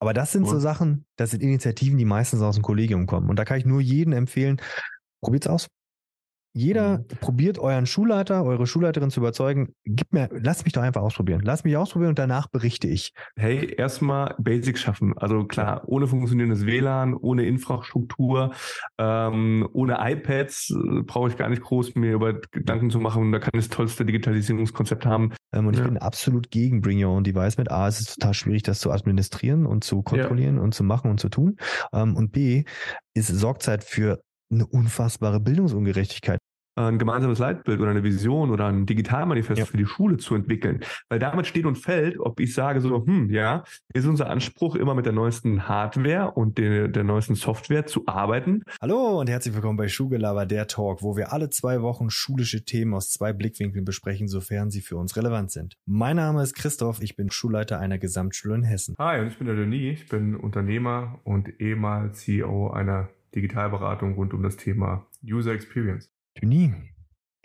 Aber das sind so Sachen, das sind Initiativen, die meistens aus dem Kollegium kommen. Und da kann ich nur jedem empfehlen, probiert's aus. Jeder mhm. probiert euren Schulleiter, eure Schulleiterin zu überzeugen. Gib mir, lass mich doch einfach ausprobieren. Lass mich ausprobieren und danach berichte ich. Hey, erstmal Basics schaffen. Also klar, ohne funktionierendes WLAN, ohne Infrastruktur, ähm, ohne iPads äh, brauche ich gar nicht groß mir über Gedanken zu machen. Da kann ich das tollste Digitalisierungskonzept haben. Ähm, und ich bin absolut gegen Bring Your Own Device mit A. Es ist total schwierig, das zu administrieren und zu kontrollieren ja. und zu machen und zu tun. Ähm, und B, ist Sorgzeit für eine unfassbare Bildungsungerechtigkeit ein gemeinsames Leitbild oder eine Vision oder ein Digitalmanifest ja. für die Schule zu entwickeln. Weil damit steht und fällt, ob ich sage so, hm, ja, ist unser Anspruch, immer mit der neuesten Hardware und der, der neuesten Software zu arbeiten. Hallo und herzlich willkommen bei Schulgelaber, der Talk, wo wir alle zwei Wochen schulische Themen aus zwei Blickwinkeln besprechen, sofern sie für uns relevant sind. Mein Name ist Christoph, ich bin Schulleiter einer Gesamtschule in Hessen. Hi, und ich bin der Denis, ich bin Unternehmer und ehemals CEO einer Digitalberatung rund um das Thema User Experience. Denis,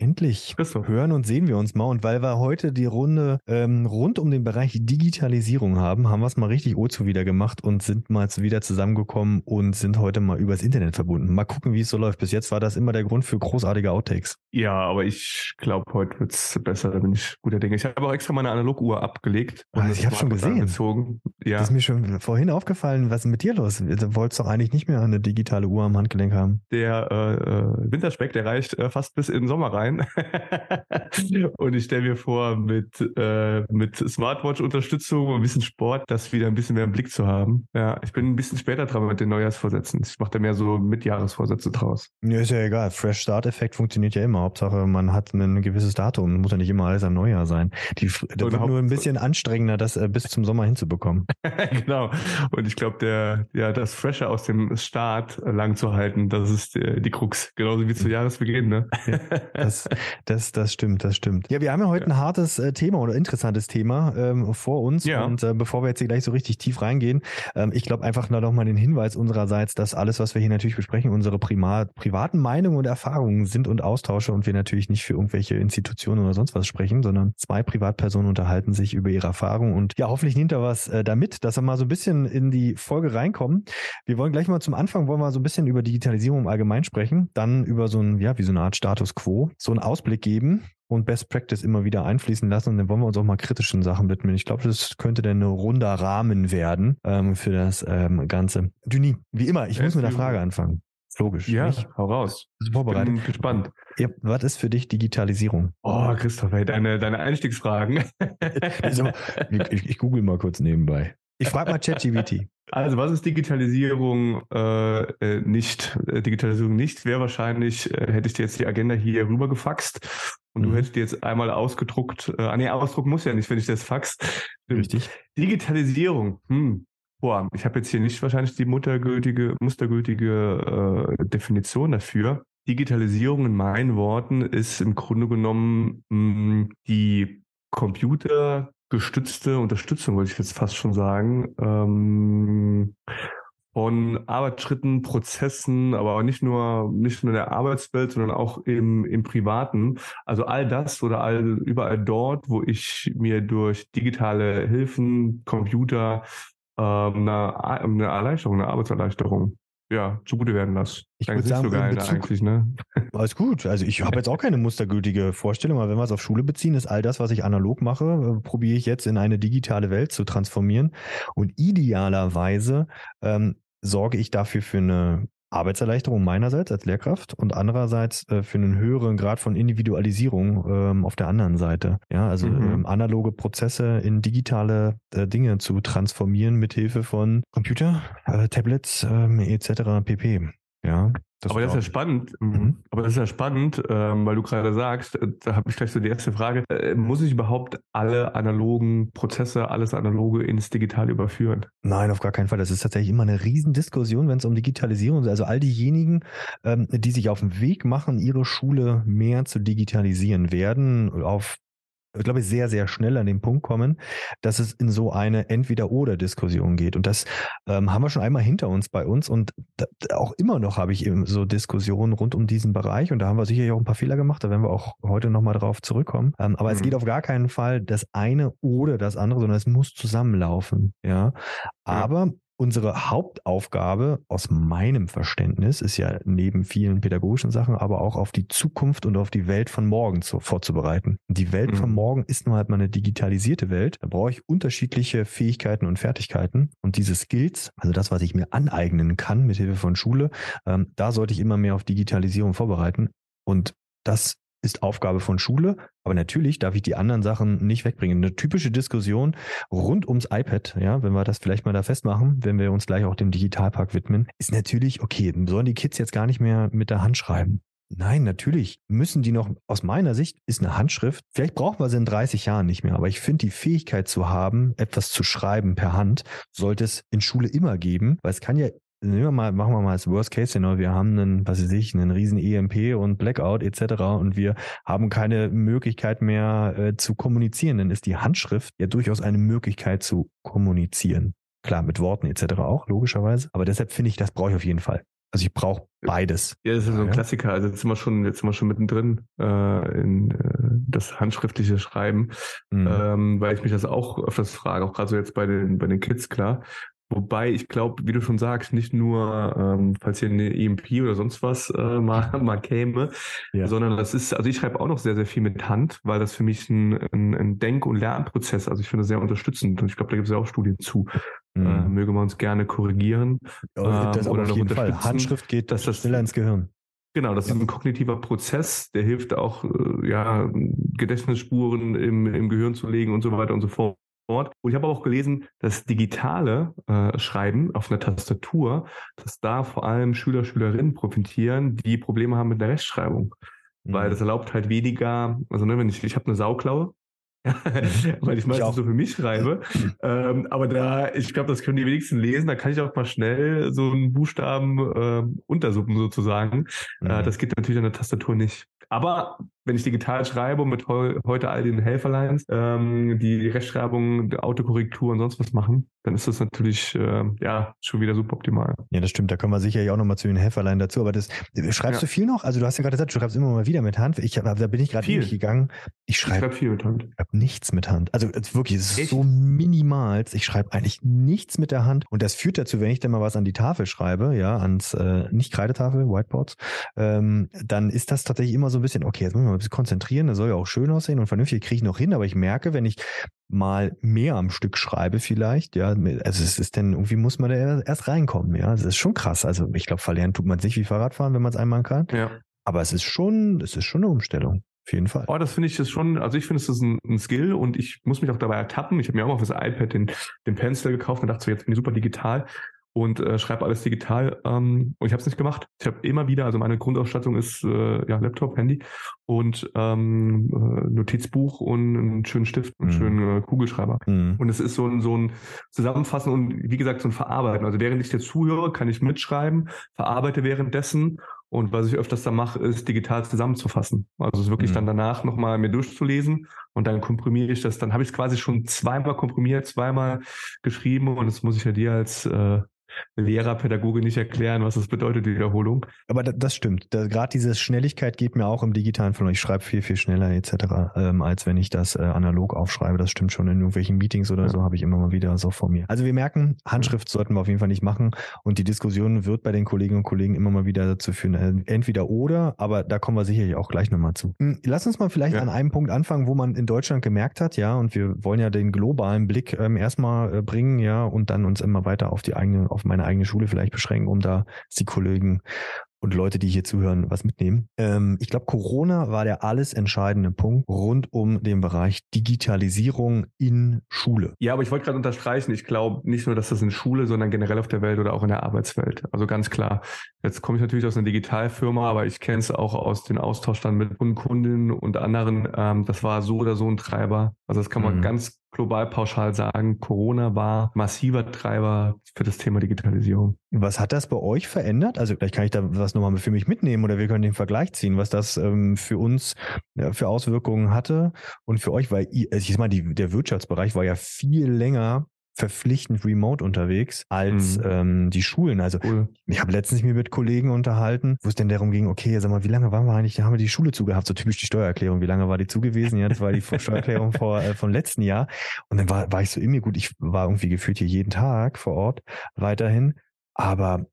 Endlich hören und sehen wir uns mal. Und weil wir heute die Runde ähm, rund um den Bereich Digitalisierung haben, haben wir es mal richtig Ozo wieder gemacht und sind mal wieder zusammengekommen und sind heute mal übers Internet verbunden. Mal gucken, wie es so läuft. Bis jetzt war das immer der Grund für großartige Outtakes. Ja, aber ich glaube, heute wird es besser. Da bin ich guter Dinge. Ich habe auch extra meine Analoguhr abgelegt. Und ich habe schon gesehen. Angezogen. Ja. Das ist mir schon vorhin aufgefallen. Was ist mit dir los? Du wolltest doch eigentlich nicht mehr eine digitale Uhr am Handgelenk haben. Der äh, äh Winterspeck, der reicht äh, fast bis in den Sommer rein rein. und ich stelle mir vor, mit, äh, mit Smartwatch-Unterstützung und ein bisschen Sport, das wieder ein bisschen mehr im Blick zu haben. Ja, ich bin ein bisschen später dran mit den Neujahrsvorsätzen. Ich mache da mehr so Mitjahresvorsätze draus. Ja, ist ja egal. Fresh Start-Effekt funktioniert ja immer. Hauptsache, man hat ein gewisses Datum. Muss ja nicht immer alles am Neujahr sein. Die, das wird nur ein bisschen anstrengender, das äh, bis zum Sommer hinzubekommen. genau. Und ich glaube, der, ja, das Fresher aus dem Start lang zu halten, das ist die, die Krux. Genauso wie zu Jahresbeginn, ne? Ja, das, das, das stimmt, das stimmt. Ja, wir haben ja heute ja. ein hartes äh, Thema oder interessantes Thema ähm, vor uns. Ja. Und äh, bevor wir jetzt hier gleich so richtig tief reingehen, ähm, ich glaube einfach nur noch mal den Hinweis unsererseits, dass alles, was wir hier natürlich besprechen, unsere Prima privaten Meinungen und Erfahrungen sind und Austausche und wir natürlich nicht für irgendwelche Institutionen oder sonst was sprechen, sondern zwei Privatpersonen unterhalten sich über ihre Erfahrungen und ja, hoffentlich nimmt er was äh, damit, dass wir mal so ein bisschen in die Folge reinkommen. Wir wollen gleich mal zum Anfang, wollen wir so ein bisschen über Digitalisierung im Allgemeinen sprechen, dann über so ein, ja, wie so eine Art Status Quo, so einen Ausblick geben und Best Practice immer wieder einfließen lassen. Und dann wollen wir uns auch mal kritischen Sachen widmen. Ich glaube, das könnte dann ein runder Rahmen werden ähm, für das ähm, Ganze. Duni, wie immer, ich ja, muss mit der Frage anfangen. Logisch. Ja, nicht? hau raus. Vorbereitet? Bin gespannt. Ja, was ist für dich Digitalisierung? Oh, Christoph, ey, deine, deine Einstiegsfragen. also, ich, ich google mal kurz nebenbei. Ich frage mal ChatGPT. Also was ist Digitalisierung äh, äh nicht? Äh, Digitalisierung nicht wäre wahrscheinlich, äh, hätte ich dir jetzt die Agenda hier rüber gefaxt und mhm. du hättest dir jetzt einmal ausgedruckt, äh, ah nee, ausdrucken muss ja nicht, wenn ich das fax. Richtig. Digitalisierung, hm. Boah, ich habe jetzt hier nicht wahrscheinlich die muttergültige, mustergültige äh, Definition dafür. Digitalisierung in meinen Worten ist im Grunde genommen mh, hm, die Computer gestützte Unterstützung, wollte ich jetzt fast schon sagen, ähm, von Arbeitsschritten, Prozessen, aber auch nicht nur, nicht nur in der Arbeitswelt, sondern auch im, im Privaten. Also all das oder all, überall dort, wo ich mir durch digitale Hilfen, Computer, ähm, eine, eine Erleichterung, eine Arbeitserleichterung ja, zugute werden lasse. Ich würde sagen, so geil, Bezug, eigentlich, ne? Alles gut. Also ich habe jetzt auch keine mustergültige Vorstellung, aber wenn wir es auf Schule beziehen, ist all das, was ich analog mache, äh, probiere ich jetzt in eine digitale Welt zu transformieren. Und idealerweise ähm, sorge ich dafür für eine Arbeitserleichterung meinerseits als Lehrkraft und andererseits äh, für einen höheren Grad von Individualisierung ähm, auf der anderen Seite. Ja, also mhm. ähm, analoge Prozesse in digitale äh, Dinge zu transformieren mit Hilfe von Computer, äh, Tablets ähm, etc. pp. Ja. Das aber das ist ja spannend. Mhm. Aber das ist ja spannend, ähm, weil du gerade sagst, äh, da habe ich gleich so die erste Frage, äh, muss ich überhaupt alle analogen Prozesse, alles analoge ins Digital überführen? Nein, auf gar keinen Fall. Das ist tatsächlich immer eine Riesendiskussion, wenn es um Digitalisierung geht. Also all diejenigen, ähm, die sich auf den Weg machen, ihre Schule mehr zu digitalisieren, werden auf ich glaube, sehr, sehr schnell an den Punkt kommen, dass es in so eine Entweder-Oder-Diskussion geht. Und das ähm, haben wir schon einmal hinter uns bei uns. Und da, auch immer noch habe ich eben so Diskussionen rund um diesen Bereich. Und da haben wir sicherlich auch ein paar Fehler gemacht. Da werden wir auch heute nochmal drauf zurückkommen. Ähm, aber mhm. es geht auf gar keinen Fall das eine oder das andere, sondern es muss zusammenlaufen. Ja. Aber unsere Hauptaufgabe aus meinem Verständnis ist ja neben vielen pädagogischen Sachen, aber auch auf die Zukunft und auf die Welt von morgen zu, vorzubereiten. Die Welt mhm. von morgen ist nur halt mal eine digitalisierte Welt. Da brauche ich unterschiedliche Fähigkeiten und Fertigkeiten. Und diese Skills, also das, was ich mir aneignen kann mit Hilfe von Schule, ähm, da sollte ich immer mehr auf Digitalisierung vorbereiten. Und das ist Aufgabe von Schule, aber natürlich darf ich die anderen Sachen nicht wegbringen. Eine typische Diskussion rund ums iPad, ja, wenn wir das vielleicht mal da festmachen, wenn wir uns gleich auch dem Digitalpark widmen, ist natürlich, okay, sollen die Kids jetzt gar nicht mehr mit der Hand schreiben? Nein, natürlich müssen die noch, aus meiner Sicht ist eine Handschrift, vielleicht brauchen wir sie in 30 Jahren nicht mehr, aber ich finde die Fähigkeit zu haben, etwas zu schreiben per Hand, sollte es in Schule immer geben, weil es kann ja nehmen wir mal, machen wir mal das Worst-Case-Szenario. Wir haben einen, was weiß ich, einen riesen EMP und Blackout etc. und wir haben keine Möglichkeit mehr äh, zu kommunizieren. Dann ist die Handschrift ja durchaus eine Möglichkeit zu kommunizieren. Klar, mit Worten etc. auch, logischerweise. Aber deshalb finde ich, das brauche ich auf jeden Fall. Also ich brauche beides. Ja, das ist so ein ja. Klassiker. Also jetzt sind wir schon, jetzt sind wir schon mittendrin äh, in äh, das handschriftliche Schreiben, mhm. ähm, weil ich mich das auch öfters frage, auch gerade so jetzt bei den bei den Kids klar. Wobei ich glaube, wie du schon sagst, nicht nur, ähm, falls hier eine EMP oder sonst was äh, mal, mal käme, ja. sondern das ist, also ich schreibe auch noch sehr, sehr viel mit Hand, weil das für mich ein, ein, ein Denk- und Lernprozess, also ich finde sehr unterstützend und ich glaube, da gibt es ja auch Studien zu. Mhm. Äh, möge man uns gerne korrigieren. Ja, das ähm, oder auf jeden Fall. Handschrift geht dass das schneller ins Gehirn. Genau, das ist ein kognitiver Prozess, der hilft auch, äh, ja, Gedächtnisspuren im, im Gehirn zu legen und so weiter und so fort. Und ich habe auch gelesen, dass digitale äh, Schreiben auf einer Tastatur, dass da vor allem Schüler, Schülerinnen profitieren, die Probleme haben mit der Rechtschreibung. Mhm. Weil das erlaubt halt weniger, also ne, wenn ich, ich habe eine Sauklaue, weil ich meistens so für mich schreibe. ähm, aber da, ich glaube, das können die wenigsten lesen. Da kann ich auch mal schnell so einen Buchstaben äh, untersuppen sozusagen. Äh, mhm. Äh, das geht natürlich an der Tastatur nicht. Aber wenn ich digital schreibe und mit heu heute all den Helferlines, ähm, die Rechtschreibung, die Autokorrektur und sonst was machen, dann ist das natürlich äh, ja schon wieder super optimal. Ja, das stimmt. Da kommen wir sicherlich auch nochmal zu den Helferlein dazu. Aber das schreibst ja. du viel noch? Also du hast ja gerade gesagt, du schreibst immer mal wieder mit Hand. Ich, da bin ich gerade gegangen. Ich schreibe schreib viel mit Hand. Ich schreibe nichts mit Hand. Also wirklich, es ist Echt? so minimal. Ich schreibe eigentlich nichts mit der Hand. Und das führt dazu, wenn ich dann mal was an die Tafel schreibe, ja, ans äh, nicht Kreidetafel, Whiteboards, ähm, dann ist das tatsächlich immer so ein bisschen, okay, jetzt müssen wir mal ein bisschen konzentrieren, das soll ja auch schön aussehen und vernünftig kriege ich noch hin, aber ich merke, wenn ich mal mehr am Stück schreibe vielleicht, ja, also es ist denn, irgendwie muss man da erst reinkommen, ja, das ist schon krass, also ich glaube, verlernen tut man sich wie Fahrradfahren, wenn man es einmal kann, ja. aber es ist schon, es ist schon eine Umstellung. Auf jeden Fall. Oh, das finde ich das schon, also ich finde es ist ein, ein, Skill und ich muss mich auch dabei ertappen. Ich habe mir auch mal für das iPad den, den Pencil gekauft und dachte so, jetzt bin ich super digital und äh, schreibe alles digital. Ähm, und ich habe es nicht gemacht. Ich habe immer wieder, also meine Grundausstattung ist äh, ja Laptop, Handy und ähm, äh, Notizbuch und einen schönen Stift, einen mhm. schönen äh, Kugelschreiber. Mhm. Und es ist so ein, so ein Zusammenfassen und wie gesagt so ein Verarbeiten. Also während ich dir zuhöre, kann ich mitschreiben, verarbeite währenddessen und was ich öfters da mache, ist digital zusammenzufassen. Also es wirklich mhm. dann danach nochmal mir durchzulesen und dann komprimiere ich das. Dann habe ich es quasi schon zweimal komprimiert, zweimal geschrieben und das muss ich ja dir als äh, Lehrer, Pädagoge nicht erklären, was das bedeutet, die Wiederholung. Aber das stimmt. Gerade diese Schnelligkeit geht mir auch im digitalen euch. Ich schreibe viel, viel schneller etc., ähm, als wenn ich das äh, analog aufschreibe. Das stimmt schon. In irgendwelchen Meetings oder ja. so habe ich immer mal wieder so vor mir. Also wir merken, Handschrift sollten wir auf jeden Fall nicht machen. Und die Diskussion wird bei den Kolleginnen und Kollegen immer mal wieder dazu führen, äh, entweder oder, aber da kommen wir sicherlich auch gleich nochmal zu. Hm, lass uns mal vielleicht ja. an einem Punkt anfangen, wo man in Deutschland gemerkt hat, ja, und wir wollen ja den globalen Blick ähm, erstmal äh, bringen, ja, und dann uns immer weiter auf die eigene, auf meine eigene Schule vielleicht beschränken, um da die Kollegen und Leute, die hier zuhören, was mitnehmen. Ähm, ich glaube, Corona war der alles entscheidende Punkt rund um den Bereich Digitalisierung in Schule. Ja, aber ich wollte gerade unterstreichen, ich glaube nicht nur, dass das in Schule, sondern generell auf der Welt oder auch in der Arbeitswelt. Also ganz klar. Jetzt komme ich natürlich aus einer Digitalfirma, aber ich kenne es auch aus den Austausch dann mit Kundinnen und anderen. Ähm, das war so oder so ein Treiber. Also das kann man mhm. ganz global pauschal sagen, Corona war massiver Treiber für das Thema Digitalisierung. Was hat das bei euch verändert? Also vielleicht kann ich da was nochmal für mich mitnehmen oder wir können den Vergleich ziehen, was das ähm, für uns ja, für Auswirkungen hatte und für euch, weil also ich meine, die, der Wirtschaftsbereich war ja viel länger verpflichtend remote unterwegs als mhm. ähm, die Schulen. Also cool. ich habe letztens mich mit Kollegen unterhalten, wo es denn darum ging, okay, sag mal, wie lange waren wir eigentlich, haben wir die Schule zugehabt? So typisch die Steuererklärung, wie lange war die zugewesen? Ja, das war die Steuererklärung vor, äh, vom letzten Jahr. Und dann war, war ich so in mir gut, ich war irgendwie gefühlt hier jeden Tag vor Ort weiterhin. Aber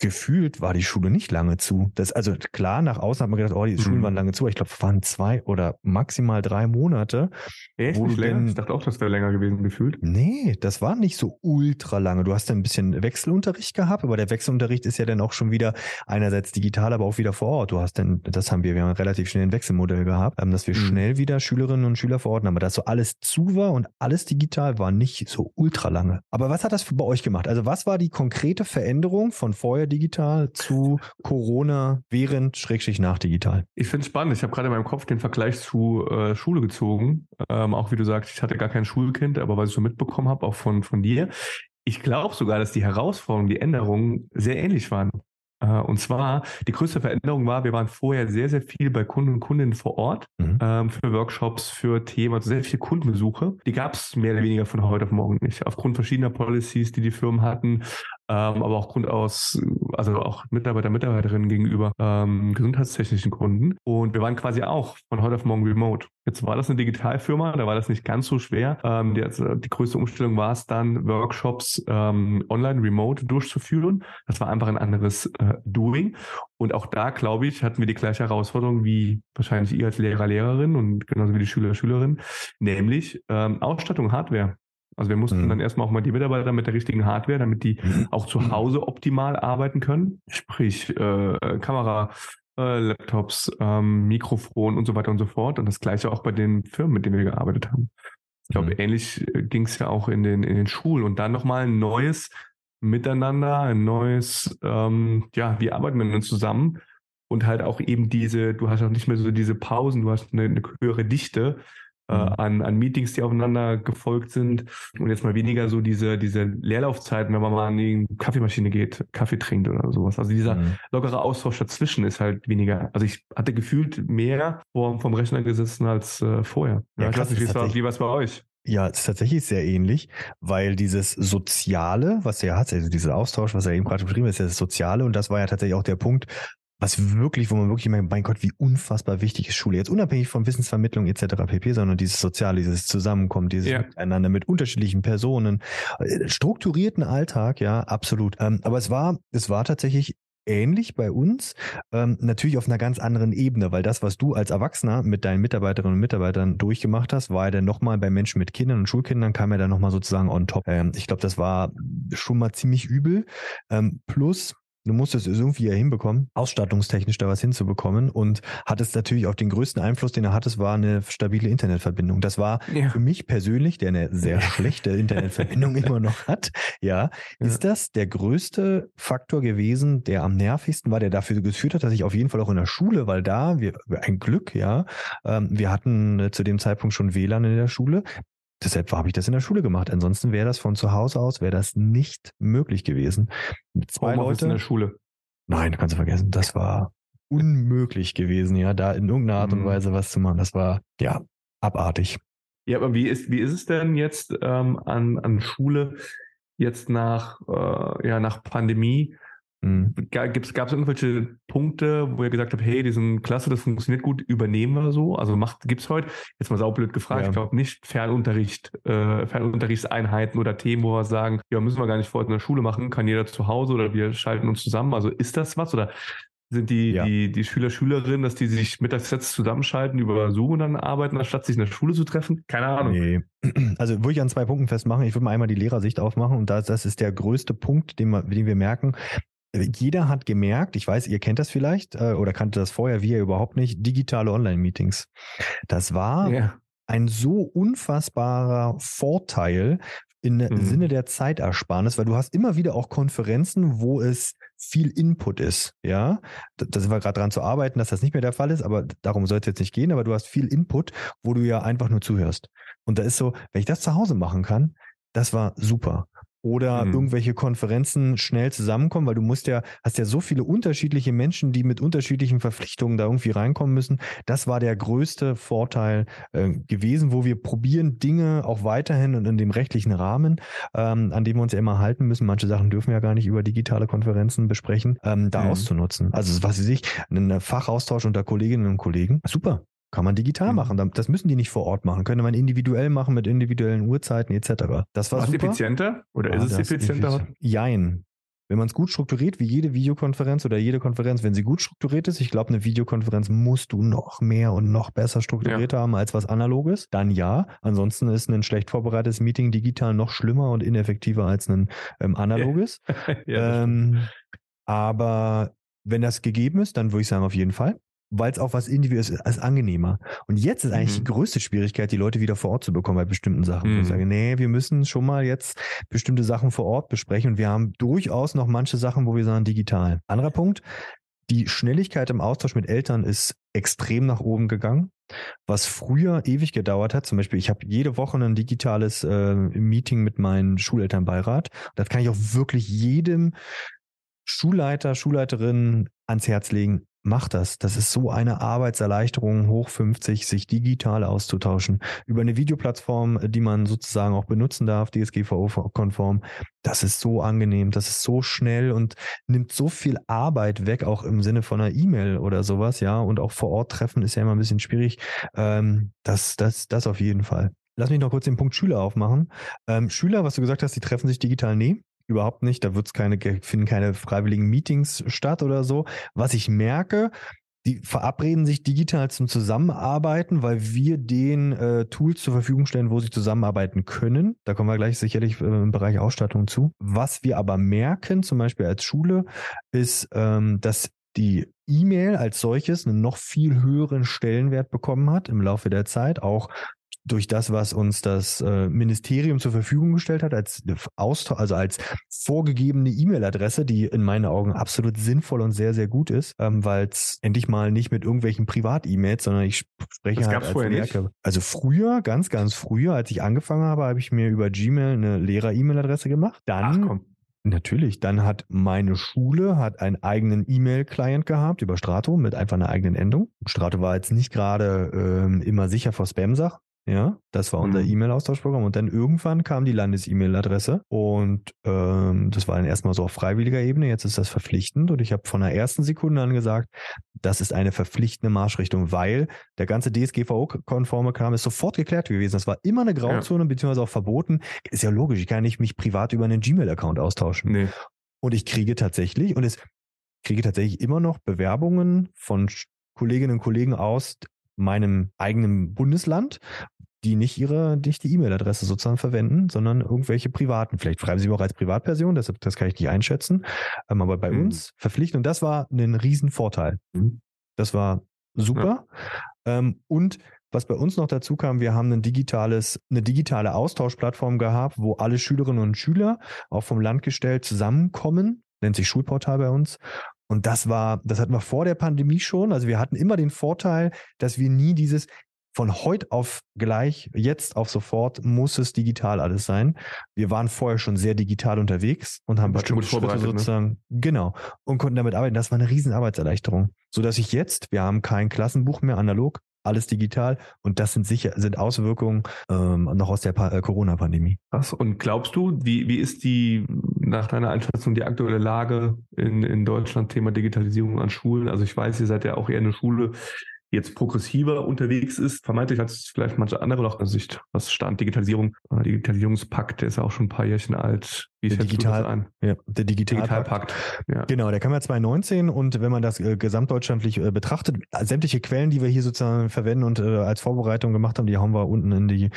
gefühlt war die Schule nicht lange zu. Das, also klar, nach außen hat man gedacht, oh, die Schulen mhm. waren lange zu. Ich glaube, es waren zwei oder maximal drei Monate. Echt? Nicht länger? Denn, ich dachte auch, das wäre länger gewesen gefühlt. Nee, das war nicht so ultra lange. Du hast dann ein bisschen Wechselunterricht gehabt, aber der Wechselunterricht ist ja dann auch schon wieder einerseits digital, aber auch wieder vor Ort. Du hast dann, das haben wir, wir haben relativ schnell ein Wechselmodell gehabt, ähm, dass wir mhm. schnell wieder Schülerinnen und Schüler vor Ort haben. Aber dass so alles zu war und alles digital war nicht so ultra lange. Aber was hat das bei euch gemacht? Also was war die konkrete Veränderung von vorher digital zu Corona während, Schrägstrich nach digital? Ich finde es spannend. Ich habe gerade in meinem Kopf den Vergleich zu äh, Schule gezogen. Ähm, auch wie du sagst, ich hatte gar kein Schulkind, aber was ich so mitbekommen habe, auch von, von dir. Ich glaube sogar, dass die Herausforderungen, die Änderungen sehr ähnlich waren. Äh, und zwar, die größte Veränderung war, wir waren vorher sehr, sehr viel bei Kunden und Kundinnen vor Ort mhm. ähm, für Workshops, für Themen, also sehr viele Kundenbesuche. Die gab es mehr oder weniger von heute auf morgen nicht. Aufgrund verschiedener Policies, die die Firmen hatten, ähm, aber auch Grund aus, also auch Mitarbeiter, Mitarbeiterinnen gegenüber ähm, gesundheitstechnischen Kunden. Und wir waren quasi auch von heute auf morgen remote. Jetzt war das eine Digitalfirma, da war das nicht ganz so schwer. Ähm, die, die größte Umstellung war es dann, Workshops ähm, online, remote durchzuführen. Das war einfach ein anderes äh, Doing. Und auch da, glaube ich, hatten wir die gleiche Herausforderung wie wahrscheinlich ihr als Lehrer, Lehrerin und genauso wie die Schüler, Schülerin, nämlich ähm, Ausstattung, Hardware. Also wir mussten mhm. dann erstmal auch mal die Mitarbeiter mit der richtigen Hardware, damit die mhm. auch zu Hause optimal arbeiten können. Sprich äh, Kamera, äh, Laptops, ähm, Mikrofon und so weiter und so fort. Und das gleiche auch bei den Firmen, mit denen wir gearbeitet haben. Ich glaube, mhm. ähnlich äh, ging es ja auch in den, in den Schulen. Und dann nochmal ein neues Miteinander, ein neues, ähm, ja, wie arbeiten wir denn zusammen? Und halt auch eben diese, du hast auch nicht mehr so diese Pausen, du hast eine, eine höhere Dichte äh, mhm. an, an Meetings, die aufeinander gefolgt sind und jetzt mal weniger so diese, diese Leerlaufzeiten, wenn man mal an die Kaffeemaschine geht, Kaffee trinkt oder sowas. Also dieser mhm. lockere Austausch dazwischen ist halt weniger. Also ich hatte gefühlt mehr vom, vom Rechner gesessen als äh, vorher. Ja, ja krass, wie war, wie war es bei euch? Ja, es ist tatsächlich sehr ähnlich, weil dieses Soziale, was er hat, also dieser Austausch, was er eben gerade beschrieben hat, ist ja das Soziale und das war ja tatsächlich auch der Punkt, was wirklich, wo man wirklich meint, mein Gott, wie unfassbar wichtig ist Schule. Jetzt unabhängig von Wissensvermittlung etc. pp, sondern dieses Soziale, dieses Zusammenkommen, dieses ja. Miteinander mit unterschiedlichen Personen, äh, strukturierten Alltag, ja, absolut. Ähm, aber es war, es war tatsächlich ähnlich bei uns, ähm, natürlich auf einer ganz anderen Ebene, weil das, was du als Erwachsener mit deinen Mitarbeiterinnen und Mitarbeitern durchgemacht hast, war ja dann nochmal bei Menschen mit Kindern und Schulkindern, kam ja dann nochmal sozusagen on top. Ähm, ich glaube, das war schon mal ziemlich übel. Ähm, plus, Du musstest es irgendwie ja hinbekommen, ausstattungstechnisch da was hinzubekommen und hattest natürlich auch den größten Einfluss, den er hattest, war eine stabile Internetverbindung. Das war ja. für mich persönlich, der eine sehr schlechte Internetverbindung immer noch hat, ja, ja, ist das der größte Faktor gewesen, der am nervigsten war, der dafür geführt hat, dass ich auf jeden Fall auch in der Schule, weil da, wir, ein Glück, ja, ähm, wir hatten zu dem Zeitpunkt schon WLAN in der Schule, Deshalb habe ich das in der Schule gemacht. Ansonsten wäre das von zu Hause aus, wäre das nicht möglich gewesen. Mit zwei Leute in der Schule. Nein, kannst du vergessen. Das war unmöglich gewesen, ja, da in irgendeiner Art und mhm. Weise was zu machen. Das war, ja, abartig. Ja, aber wie ist, wie ist es denn jetzt ähm, an, an Schule jetzt nach, äh, ja, nach Pandemie? Mhm. Gab es irgendwelche Punkte, wo ihr gesagt habt, hey, die sind klasse, das funktioniert gut, übernehmen wir so? Also gibt es heute, jetzt mal saublöd gefragt, ja. ich glaube nicht Fernunterricht, äh, Fernunterrichtseinheiten oder Themen, wo wir sagen, ja, müssen wir gar nicht vor Ort in der Schule machen, kann jeder zu Hause oder wir schalten uns zusammen. Also ist das was oder sind die, ja. die, die Schüler, Schülerinnen, dass die sich mittags jetzt zusammenschalten, über Zoom dann arbeiten, anstatt sich in der Schule zu treffen? Keine Ahnung. Nee. Also würde ich an zwei Punkten festmachen. Ich würde mal einmal die Lehrersicht aufmachen und das, das ist der größte Punkt, den, wir, den wir merken jeder hat gemerkt, ich weiß, ihr kennt das vielleicht äh, oder kannte das vorher, wir überhaupt nicht, digitale Online-Meetings. Das war ja. ein so unfassbarer Vorteil im mhm. Sinne der Zeitersparnis, weil du hast immer wieder auch Konferenzen, wo es viel Input ist, ja. Da, da sind wir gerade dran zu arbeiten, dass das nicht mehr der Fall ist, aber darum soll es jetzt nicht gehen, aber du hast viel Input, wo du ja einfach nur zuhörst. Und da ist so, wenn ich das zu Hause machen kann, das war super. Oder mhm. irgendwelche Konferenzen schnell zusammenkommen, weil du musst ja, hast ja so viele unterschiedliche Menschen, die mit unterschiedlichen Verpflichtungen da irgendwie reinkommen müssen. Das war der größte Vorteil äh, gewesen, wo wir probieren, Dinge auch weiterhin und in dem rechtlichen Rahmen, ähm, an dem wir uns ja immer halten müssen. Manche Sachen dürfen wir ja gar nicht über digitale Konferenzen besprechen, ähm, da mhm. auszunutzen. Also was weiß ich, ein Fachaustausch unter Kolleginnen und Kollegen. Super. Kann man digital mhm. machen. Das müssen die nicht vor Ort machen. Könnte man individuell machen mit individuellen Uhrzeiten etc. Das war, war super. effizienter? Oder ja, ist es effizienter? Jein. Wenn man es gut strukturiert, wie jede Videokonferenz oder jede Konferenz, wenn sie gut strukturiert ist, ich glaube, eine Videokonferenz musst du noch mehr und noch besser strukturiert ja. haben als was analoges, dann ja. Ansonsten ist ein schlecht vorbereitetes Meeting digital noch schlimmer und ineffektiver als ein ähm, analoges. ja, ähm, aber wenn das gegeben ist, dann würde ich sagen, auf jeden Fall weil es auch was Individuelles ist, als angenehmer. Und jetzt ist eigentlich mhm. die größte Schwierigkeit, die Leute wieder vor Ort zu bekommen bei bestimmten Sachen. Mhm. Ich sage, nee, wir müssen schon mal jetzt bestimmte Sachen vor Ort besprechen und wir haben durchaus noch manche Sachen, wo wir sagen, digital. Anderer Punkt, die Schnelligkeit im Austausch mit Eltern ist extrem nach oben gegangen. Was früher ewig gedauert hat, zum Beispiel, ich habe jede Woche ein digitales äh, Meeting mit meinem Schulelternbeirat. Das kann ich auch wirklich jedem Schulleiter, Schulleiterin ans Herz legen Mach das. Das ist so eine Arbeitserleichterung, hoch 50, sich digital auszutauschen. Über eine Videoplattform, die man sozusagen auch benutzen darf, DSGVO-konform. Das ist so angenehm, das ist so schnell und nimmt so viel Arbeit weg, auch im Sinne von einer E-Mail oder sowas, ja. Und auch vor Ort treffen ist ja immer ein bisschen schwierig. Ähm, das, das, das auf jeden Fall. Lass mich noch kurz den Punkt Schüler aufmachen. Ähm, Schüler, was du gesagt hast, die treffen sich digital nie. Überhaupt nicht. Da wird's keine, finden keine freiwilligen Meetings statt oder so. Was ich merke, die verabreden sich digital zum Zusammenarbeiten, weil wir den äh, Tools zur Verfügung stellen, wo sie zusammenarbeiten können. Da kommen wir gleich sicherlich äh, im Bereich Ausstattung zu. Was wir aber merken, zum Beispiel als Schule, ist, ähm, dass die E-Mail als solches einen noch viel höheren Stellenwert bekommen hat im Laufe der Zeit, auch durch das, was uns das äh, Ministerium zur Verfügung gestellt hat, als Austausch, also als vorgegebene E-Mail-Adresse, die in meinen Augen absolut sinnvoll und sehr, sehr gut ist, ähm, weil es endlich mal nicht mit irgendwelchen Privat-E-Mails, sondern ich spreche das halt als Lehrer. Also früher, ganz, ganz früher, als ich angefangen habe, habe ich mir über Gmail eine Lehrer-E-Mail-Adresse gemacht. Dann Ach, Natürlich. Dann hat meine Schule hat einen eigenen E-Mail-Client gehabt über Strato mit einfach einer eigenen Endung. Strato war jetzt nicht gerade ähm, immer sicher vor Spam-Sachen. Ja, das war unser mhm. E-Mail-Austauschprogramm. Und dann irgendwann kam die Landes-E-Mail-Adresse. Und ähm, das war dann erstmal so auf freiwilliger Ebene. Jetzt ist das verpflichtend. Und ich habe von der ersten Sekunde an gesagt, das ist eine verpflichtende Marschrichtung, weil der ganze DSGVO-konforme Kram ist sofort geklärt gewesen. Das war immer eine Grauzone, ja. beziehungsweise auch verboten. Ist ja logisch. Ich kann nicht mich privat über einen Gmail-Account austauschen. Nee. Und ich kriege tatsächlich, und es kriege tatsächlich immer noch Bewerbungen von Kolleginnen und Kollegen aus meinem eigenen Bundesland, die nicht ihre, nicht die E-Mail-Adresse sozusagen verwenden, sondern irgendwelche privaten. Vielleicht schreiben sie auch als Privatperson, das, das kann ich nicht einschätzen. Ähm, aber bei mhm. uns verpflichten. Und das war ein Riesenvorteil. Mhm. Das war super. Ja. Ähm, und was bei uns noch dazu kam, wir haben ein digitales, eine digitale Austauschplattform gehabt, wo alle Schülerinnen und Schüler auch vom Land gestellt zusammenkommen, nennt sich Schulportal bei uns und das war, das hatten wir vor der Pandemie schon. Also wir hatten immer den Vorteil, dass wir nie dieses von heute auf gleich, jetzt auf sofort muss es digital alles sein. Wir waren vorher schon sehr digital unterwegs und haben bestimmte Schritte ne? sozusagen, ne? genau, und konnten damit arbeiten. Das war eine riesen Arbeitserleichterung. So dass ich jetzt, wir haben kein Klassenbuch mehr analog, alles digital und das sind sicher sind Auswirkungen ähm, noch aus der äh, Corona-Pandemie. Was? Und glaubst du, wie, wie ist die nach deiner Einschätzung die aktuelle Lage in, in Deutschland Thema Digitalisierung an Schulen? Also ich weiß, ihr seid ja auch eher eine Schule, jetzt progressiver unterwegs ist, vermeintlich als vielleicht manche andere noch Sicht, was stand Digitalisierung, äh, Digitalisierungspakt, der ist ja auch schon ein paar Jährchen alt. Wie der Digital, an? Ja, der Digitalpakt. Digital ja. Genau, der kam ja 2019 und wenn man das äh, gesamtdeutschlandlich äh, betrachtet, sämtliche Quellen, die wir hier sozusagen verwenden und äh, als Vorbereitung gemacht haben, die hauen wir unten in die,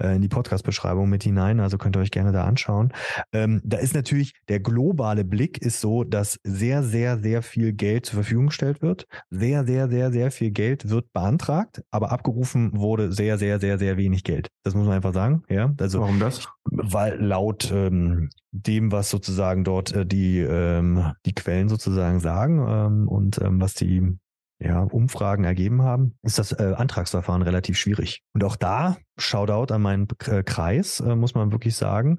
äh, in die Podcast-Beschreibung mit hinein, also könnt ihr euch gerne da anschauen. Ähm, da ist natürlich der globale Blick ist so, dass sehr, sehr, sehr viel Geld zur Verfügung gestellt wird. Sehr, sehr, sehr, sehr viel Geld wird beantragt, aber abgerufen wurde sehr, sehr, sehr, sehr wenig Geld. Das muss man einfach sagen. Ja, also warum das? Weil laut ähm, dem, was sozusagen dort äh, die, ähm, die Quellen sozusagen sagen ähm, und ähm, was die ja, Umfragen ergeben haben, ist das äh, Antragsverfahren relativ schwierig. Und auch da, Shoutout an meinen äh, Kreis, äh, muss man wirklich sagen,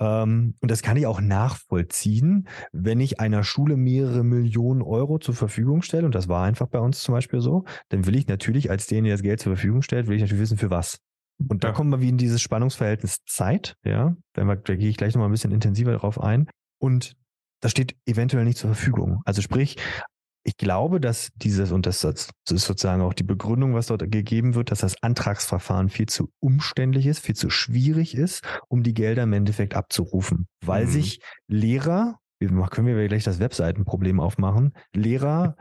und das kann ich auch nachvollziehen, wenn ich einer Schule mehrere Millionen Euro zur Verfügung stelle, und das war einfach bei uns zum Beispiel so, dann will ich natürlich als derjenige, der das Geld zur Verfügung stellt, will ich natürlich wissen, für was. Und da ja. kommen wir wie in dieses Spannungsverhältnis Zeit, ja, da, da gehe ich gleich nochmal ein bisschen intensiver drauf ein. Und das steht eventuell nicht zur Verfügung. Also sprich, ich glaube, dass dieses, und das, das ist sozusagen auch die Begründung, was dort gegeben wird, dass das Antragsverfahren viel zu umständlich ist, viel zu schwierig ist, um die Gelder im Endeffekt abzurufen. Weil mhm. sich Lehrer, können wir gleich das Webseitenproblem aufmachen, Lehrer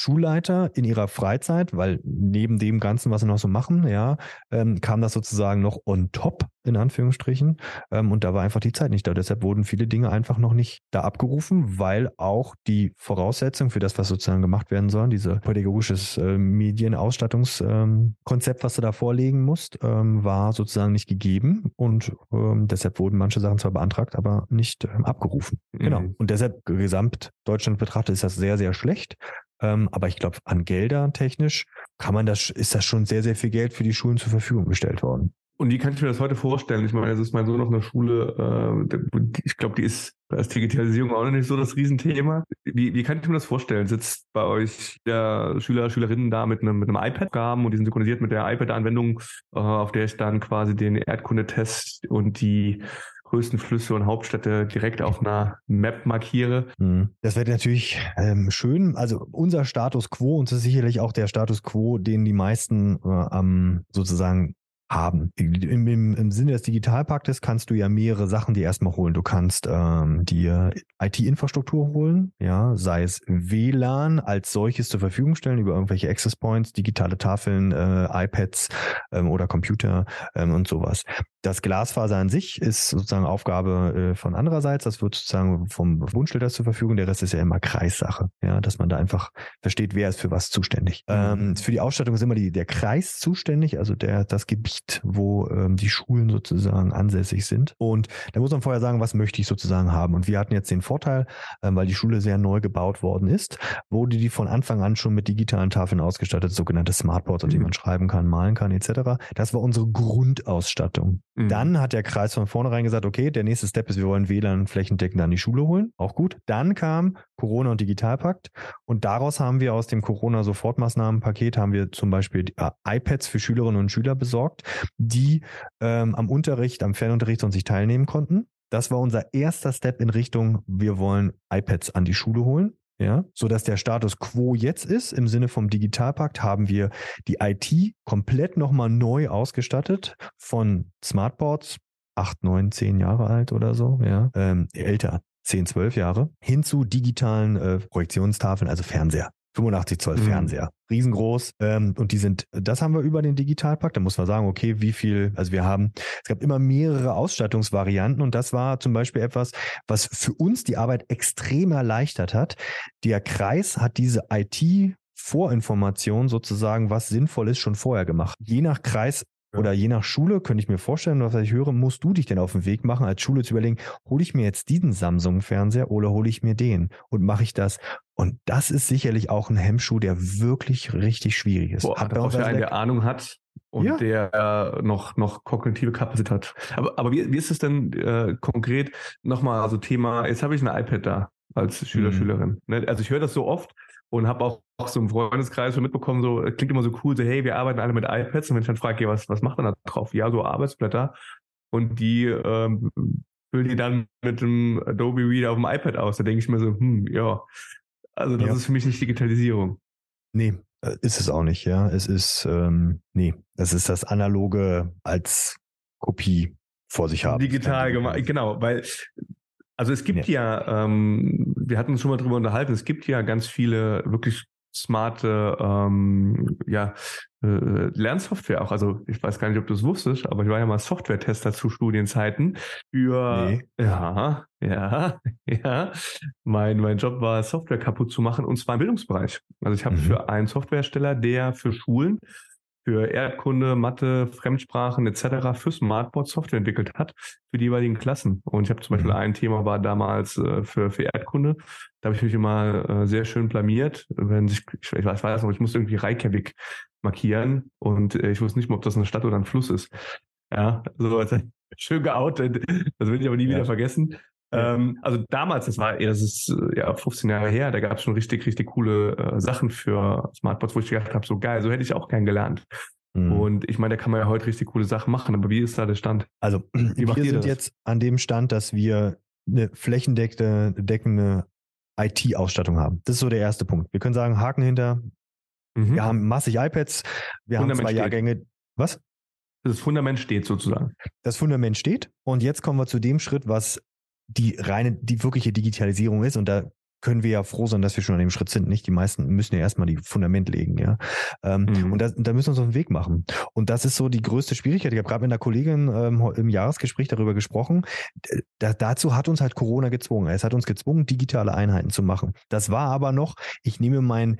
Schulleiter in ihrer Freizeit, weil neben dem Ganzen, was sie noch so machen, ja, ähm, kam das sozusagen noch on top, in Anführungsstrichen. Ähm, und da war einfach die Zeit nicht da. Deshalb wurden viele Dinge einfach noch nicht da abgerufen, weil auch die Voraussetzung für das, was sozusagen gemacht werden soll, diese pädagogisches äh, Medienausstattungskonzept, ähm, was du da vorlegen musst, ähm, war sozusagen nicht gegeben. Und ähm, deshalb wurden manche Sachen zwar beantragt, aber nicht ähm, abgerufen. Genau. Mhm. Genau. Und deshalb gesamt Deutschland betrachtet ist das sehr, sehr schlecht. Ähm, aber ich glaube, an Gelder technisch kann man das, ist das schon sehr, sehr viel Geld für die Schulen zur Verfügung gestellt worden. Und wie kann ich mir das heute vorstellen? Ich meine, es ist mein Sohn auf einer Schule, äh, ich glaube, die ist, da ist Digitalisierung auch noch nicht so das Riesenthema. Wie, wie kann ich mir das vorstellen? Sitzt bei euch der Schüler, Schülerinnen da mit einem, mit einem iPad gaben und die sind synchronisiert mit der iPad-Anwendung, äh, auf der ich dann quasi den Erdkundetest und die größten Flüsse und Hauptstädte direkt auf einer Map markiere. Mhm. Das wäre natürlich ähm, schön. Also unser Status quo, und das ist sicherlich auch der Status quo, den die meisten äh, am sozusagen haben. Im, im, Im Sinne des Digitalpaktes kannst du ja mehrere Sachen dir erstmal holen. Du kannst ähm, dir IT-Infrastruktur holen, ja, sei es WLAN als solches zur Verfügung stellen über irgendwelche Access Points, digitale Tafeln, äh, iPads ähm, oder Computer ähm, und sowas. Das Glasfaser an sich ist sozusagen Aufgabe äh, von andererseits. Das wird sozusagen vom Bundesländer zur Verfügung. Der Rest ist ja immer Kreissache. Ja, dass man da einfach versteht, wer ist für was zuständig. Mhm. Ähm, für die Ausstattung ist immer die, der Kreis zuständig, also der, das Gebiet, wo ähm, die Schulen sozusagen ansässig sind. Und da muss man vorher sagen, was möchte ich sozusagen haben. Und wir hatten jetzt den Vorteil, ähm, weil die Schule sehr neu gebaut worden ist, wurde die von Anfang an schon mit digitalen Tafeln ausgestattet, sogenannte Smartboards, auf die mhm. man schreiben kann, malen kann, etc. Das war unsere Grundausstattung. Mhm. Dann hat der Kreis von vornherein gesagt, okay, der nächste Step ist, wir wollen WLAN flächendeckend an die Schule holen. Auch gut. Dann kam Corona und Digitalpakt und daraus haben wir aus dem Corona-Sofortmaßnahmenpaket haben wir zum Beispiel äh, iPads für Schülerinnen und Schüler besorgt, die ähm, am Unterricht, am Fernunterricht sonst nicht teilnehmen konnten. Das war unser erster Step in Richtung, wir wollen iPads an die Schule holen. Ja, so dass der Status quo jetzt ist, im Sinne vom Digitalpakt haben wir die IT komplett nochmal neu ausgestattet von Smartboards, acht, neun, zehn Jahre alt oder so, ja, ähm, älter, zehn, zwölf Jahre, hin zu digitalen äh, Projektionstafeln, also Fernseher. 85 Zoll mhm. Fernseher, riesengroß. Ähm, und die sind, das haben wir über den Digitalpakt. Da muss man sagen, okay, wie viel, also wir haben, es gab immer mehrere Ausstattungsvarianten und das war zum Beispiel etwas, was für uns die Arbeit extrem erleichtert hat. Der Kreis hat diese IT Vorinformation sozusagen, was sinnvoll ist, schon vorher gemacht. Je nach Kreis oder je nach Schule könnte ich mir vorstellen, was ich höre, musst du dich denn auf den Weg machen, als Schule zu überlegen, hole ich mir jetzt diesen Samsung-Fernseher oder hole ich mir den? Und mache ich das? Und das ist sicherlich auch ein Hemmschuh, der wirklich richtig schwierig ist. Boah, hat auch einen, der Ahnung hat und ja. der äh, noch, noch kognitive Kapazität hat. Aber, aber wie, wie ist es denn äh, konkret nochmal, also Thema, jetzt habe ich ein iPad da als Schüler, mhm. Schülerin. Ne? Also ich höre das so oft, und habe auch, auch so im Freundeskreis schon mitbekommen, so klingt immer so cool, so hey, wir arbeiten alle mit iPads und wenn ich dann frage, was, was macht man da drauf? Ja, so Arbeitsblätter und die ähm, füllen die dann mit dem Adobe Reader auf dem iPad aus. Da denke ich mir so, hm, ja, also das ja. ist für mich nicht Digitalisierung. Nee, äh, ist es auch nicht, ja. Es ist, ähm, nee, das ist das Analoge als Kopie vor sich haben. Digital gemacht, genau, weil also es gibt ja, ja ähm, wir hatten uns schon mal drüber unterhalten, es gibt ja ganz viele wirklich smarte ähm, ja, äh, Lernsoftware auch. Also ich weiß gar nicht, ob du es wusstest, aber ich war ja mal Software-Tester zu Studienzeiten für nee. ja, ja, ja. Mein, mein Job war, Software kaputt zu machen und zwar im Bildungsbereich. Also ich habe mhm. für einen Softwarehersteller, der für Schulen für Erdkunde, Mathe, Fremdsprachen etc. für Smartboard Software entwickelt hat für die jeweiligen Klassen. Und ich habe zum Beispiel mhm. ein Thema war damals äh, für, für Erdkunde. Da habe ich mich immer äh, sehr schön blamiert, wenn sich, ich, ich weiß, noch, ich musste irgendwie Reykjavik markieren und äh, ich wusste nicht mehr, ob das eine Stadt oder ein Fluss ist. Ja, so schön geoutet. Das will ich aber nie ja. wieder vergessen. Ja. Ähm, also damals, das war, das ist ja 15 Jahre her, da gab es schon richtig, richtig coole äh, Sachen für Smartboards, wo ich gedacht habe, so geil, so hätte ich auch gern gelernt. Mhm. Und ich meine, da kann man ja heute richtig coole Sachen machen, aber wie ist da der Stand? Also wie wir sind das? jetzt an dem Stand, dass wir eine flächendeckende IT-Ausstattung haben. Das ist so der erste Punkt. Wir können sagen, Haken hinter. Mhm. Wir haben massig iPads. Wir Fundament haben zwei steht. Jahrgänge. Was? Das Fundament steht sozusagen. Das Fundament steht. Und jetzt kommen wir zu dem Schritt, was die reine, die wirkliche Digitalisierung ist. Und da können wir ja froh sein, dass wir schon an dem Schritt sind. Nicht die meisten müssen ja erstmal die Fundament legen, ja. Ähm, mhm. Und da, da müssen wir uns auf den Weg machen. Und das ist so die größte Schwierigkeit. Ich habe gerade mit einer Kollegin ähm, im Jahresgespräch darüber gesprochen. Da, dazu hat uns halt Corona gezwungen. Es hat uns gezwungen, digitale Einheiten zu machen. Das war aber noch, ich nehme mein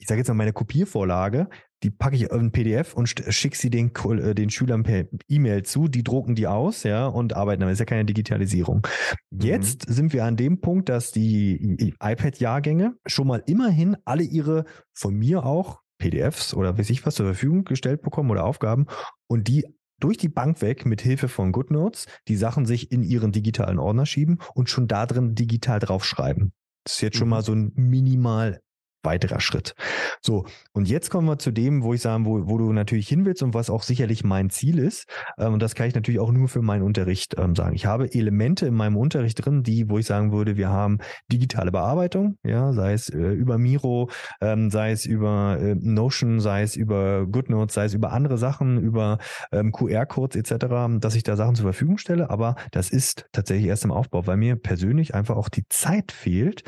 ich sage jetzt mal meine Kopiervorlage, die packe ich in PDF und schicke sie den, äh, den Schülern per E-Mail zu, die drucken die aus, ja, und arbeiten damit. Das ist ja keine Digitalisierung. Mhm. Jetzt mhm. sind wir an dem Punkt, dass die iPad-Jahrgänge schon mal immerhin alle ihre, von mir auch, PDFs oder weiß ich was zur Verfügung gestellt bekommen oder Aufgaben und die durch die Bank weg mit Hilfe von GoodNotes die Sachen sich in ihren digitalen Ordner schieben und schon da drin digital draufschreiben. Das ist jetzt schon mhm. mal so ein minimal weiterer Schritt. So, und jetzt kommen wir zu dem, wo ich sagen, wo, wo du natürlich hin willst und was auch sicherlich mein Ziel ist. Ähm, und das kann ich natürlich auch nur für meinen Unterricht ähm, sagen. Ich habe Elemente in meinem Unterricht drin, die, wo ich sagen würde, wir haben digitale Bearbeitung, ja, sei es äh, über Miro, ähm, sei es über äh, Notion, sei es über GoodNotes, sei es über andere Sachen, über ähm, QR-Codes etc., dass ich da Sachen zur Verfügung stelle. Aber das ist tatsächlich erst im Aufbau, weil mir persönlich einfach auch die Zeit fehlt,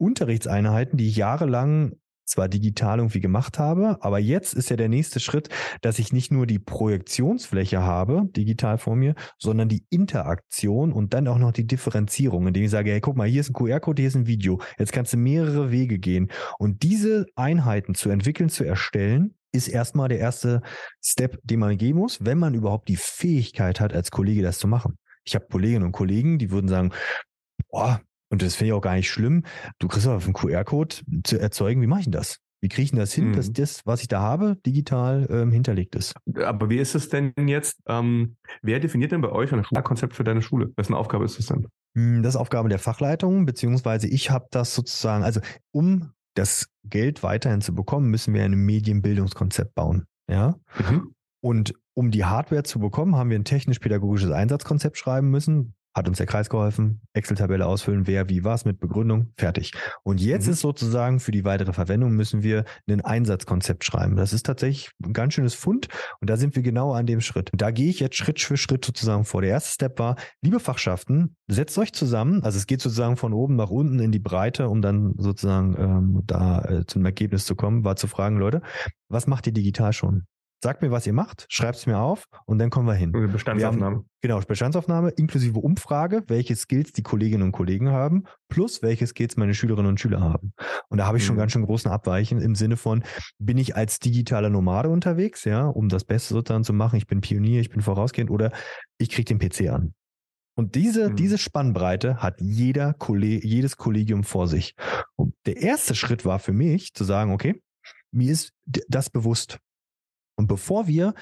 Unterrichtseinheiten, die ich jahrelang zwar digital irgendwie gemacht habe, aber jetzt ist ja der nächste Schritt, dass ich nicht nur die Projektionsfläche habe, digital vor mir, sondern die Interaktion und dann auch noch die Differenzierung, indem ich sage, hey, guck mal, hier ist ein QR-Code, hier ist ein Video. Jetzt kannst du mehrere Wege gehen. Und diese Einheiten zu entwickeln, zu erstellen, ist erstmal der erste Step, den man gehen muss, wenn man überhaupt die Fähigkeit hat, als Kollege das zu machen. Ich habe Kolleginnen und Kollegen, die würden sagen, boah, und das finde ich auch gar nicht schlimm. Du kriegst aber einen QR-Code zu erzeugen. Wie mache ich denn das? Wie kriege ich denn das hin, mhm. dass das, was ich da habe, digital ähm, hinterlegt ist? Aber wie ist es denn jetzt? Ähm, wer definiert denn bei euch ein Konzept für deine Schule? Wessen Aufgabe ist das denn? Hm, das ist Aufgabe der Fachleitung, beziehungsweise ich habe das sozusagen, also um das Geld weiterhin zu bekommen, müssen wir ein Medienbildungskonzept bauen. Ja. Mhm. Und um die Hardware zu bekommen, haben wir ein technisch-pädagogisches Einsatzkonzept schreiben müssen, hat uns der Kreis geholfen, Excel-Tabelle ausfüllen, wer wie was mit Begründung, fertig. Und jetzt mhm. ist sozusagen für die weitere Verwendung müssen wir ein Einsatzkonzept schreiben. Das ist tatsächlich ein ganz schönes Fund und da sind wir genau an dem Schritt. Und da gehe ich jetzt Schritt für Schritt sozusagen vor. Der erste Step war, liebe Fachschaften, setzt euch zusammen, also es geht sozusagen von oben nach unten in die Breite, um dann sozusagen ähm, da äh, zu einem Ergebnis zu kommen, war zu fragen, Leute, was macht ihr digital schon? Sagt mir, was ihr macht, schreibt es mir auf und dann kommen wir hin. Bestandsaufnahme. Haben, genau, Bestandsaufnahme inklusive Umfrage, welche Skills die Kolleginnen und Kollegen haben, plus welche Skills meine Schülerinnen und Schüler haben. Und da habe ich mhm. schon ganz schön großen Abweichen im Sinne von, bin ich als digitaler Nomade unterwegs, ja, um das Beste sozusagen zu machen, ich bin Pionier, ich bin vorausgehend oder ich kriege den PC an. Und diese, mhm. diese Spannbreite hat jeder Kolleg jedes Kollegium vor sich. Und der erste Schritt war für mich zu sagen, okay, mir ist das bewusst. Und bevor wir,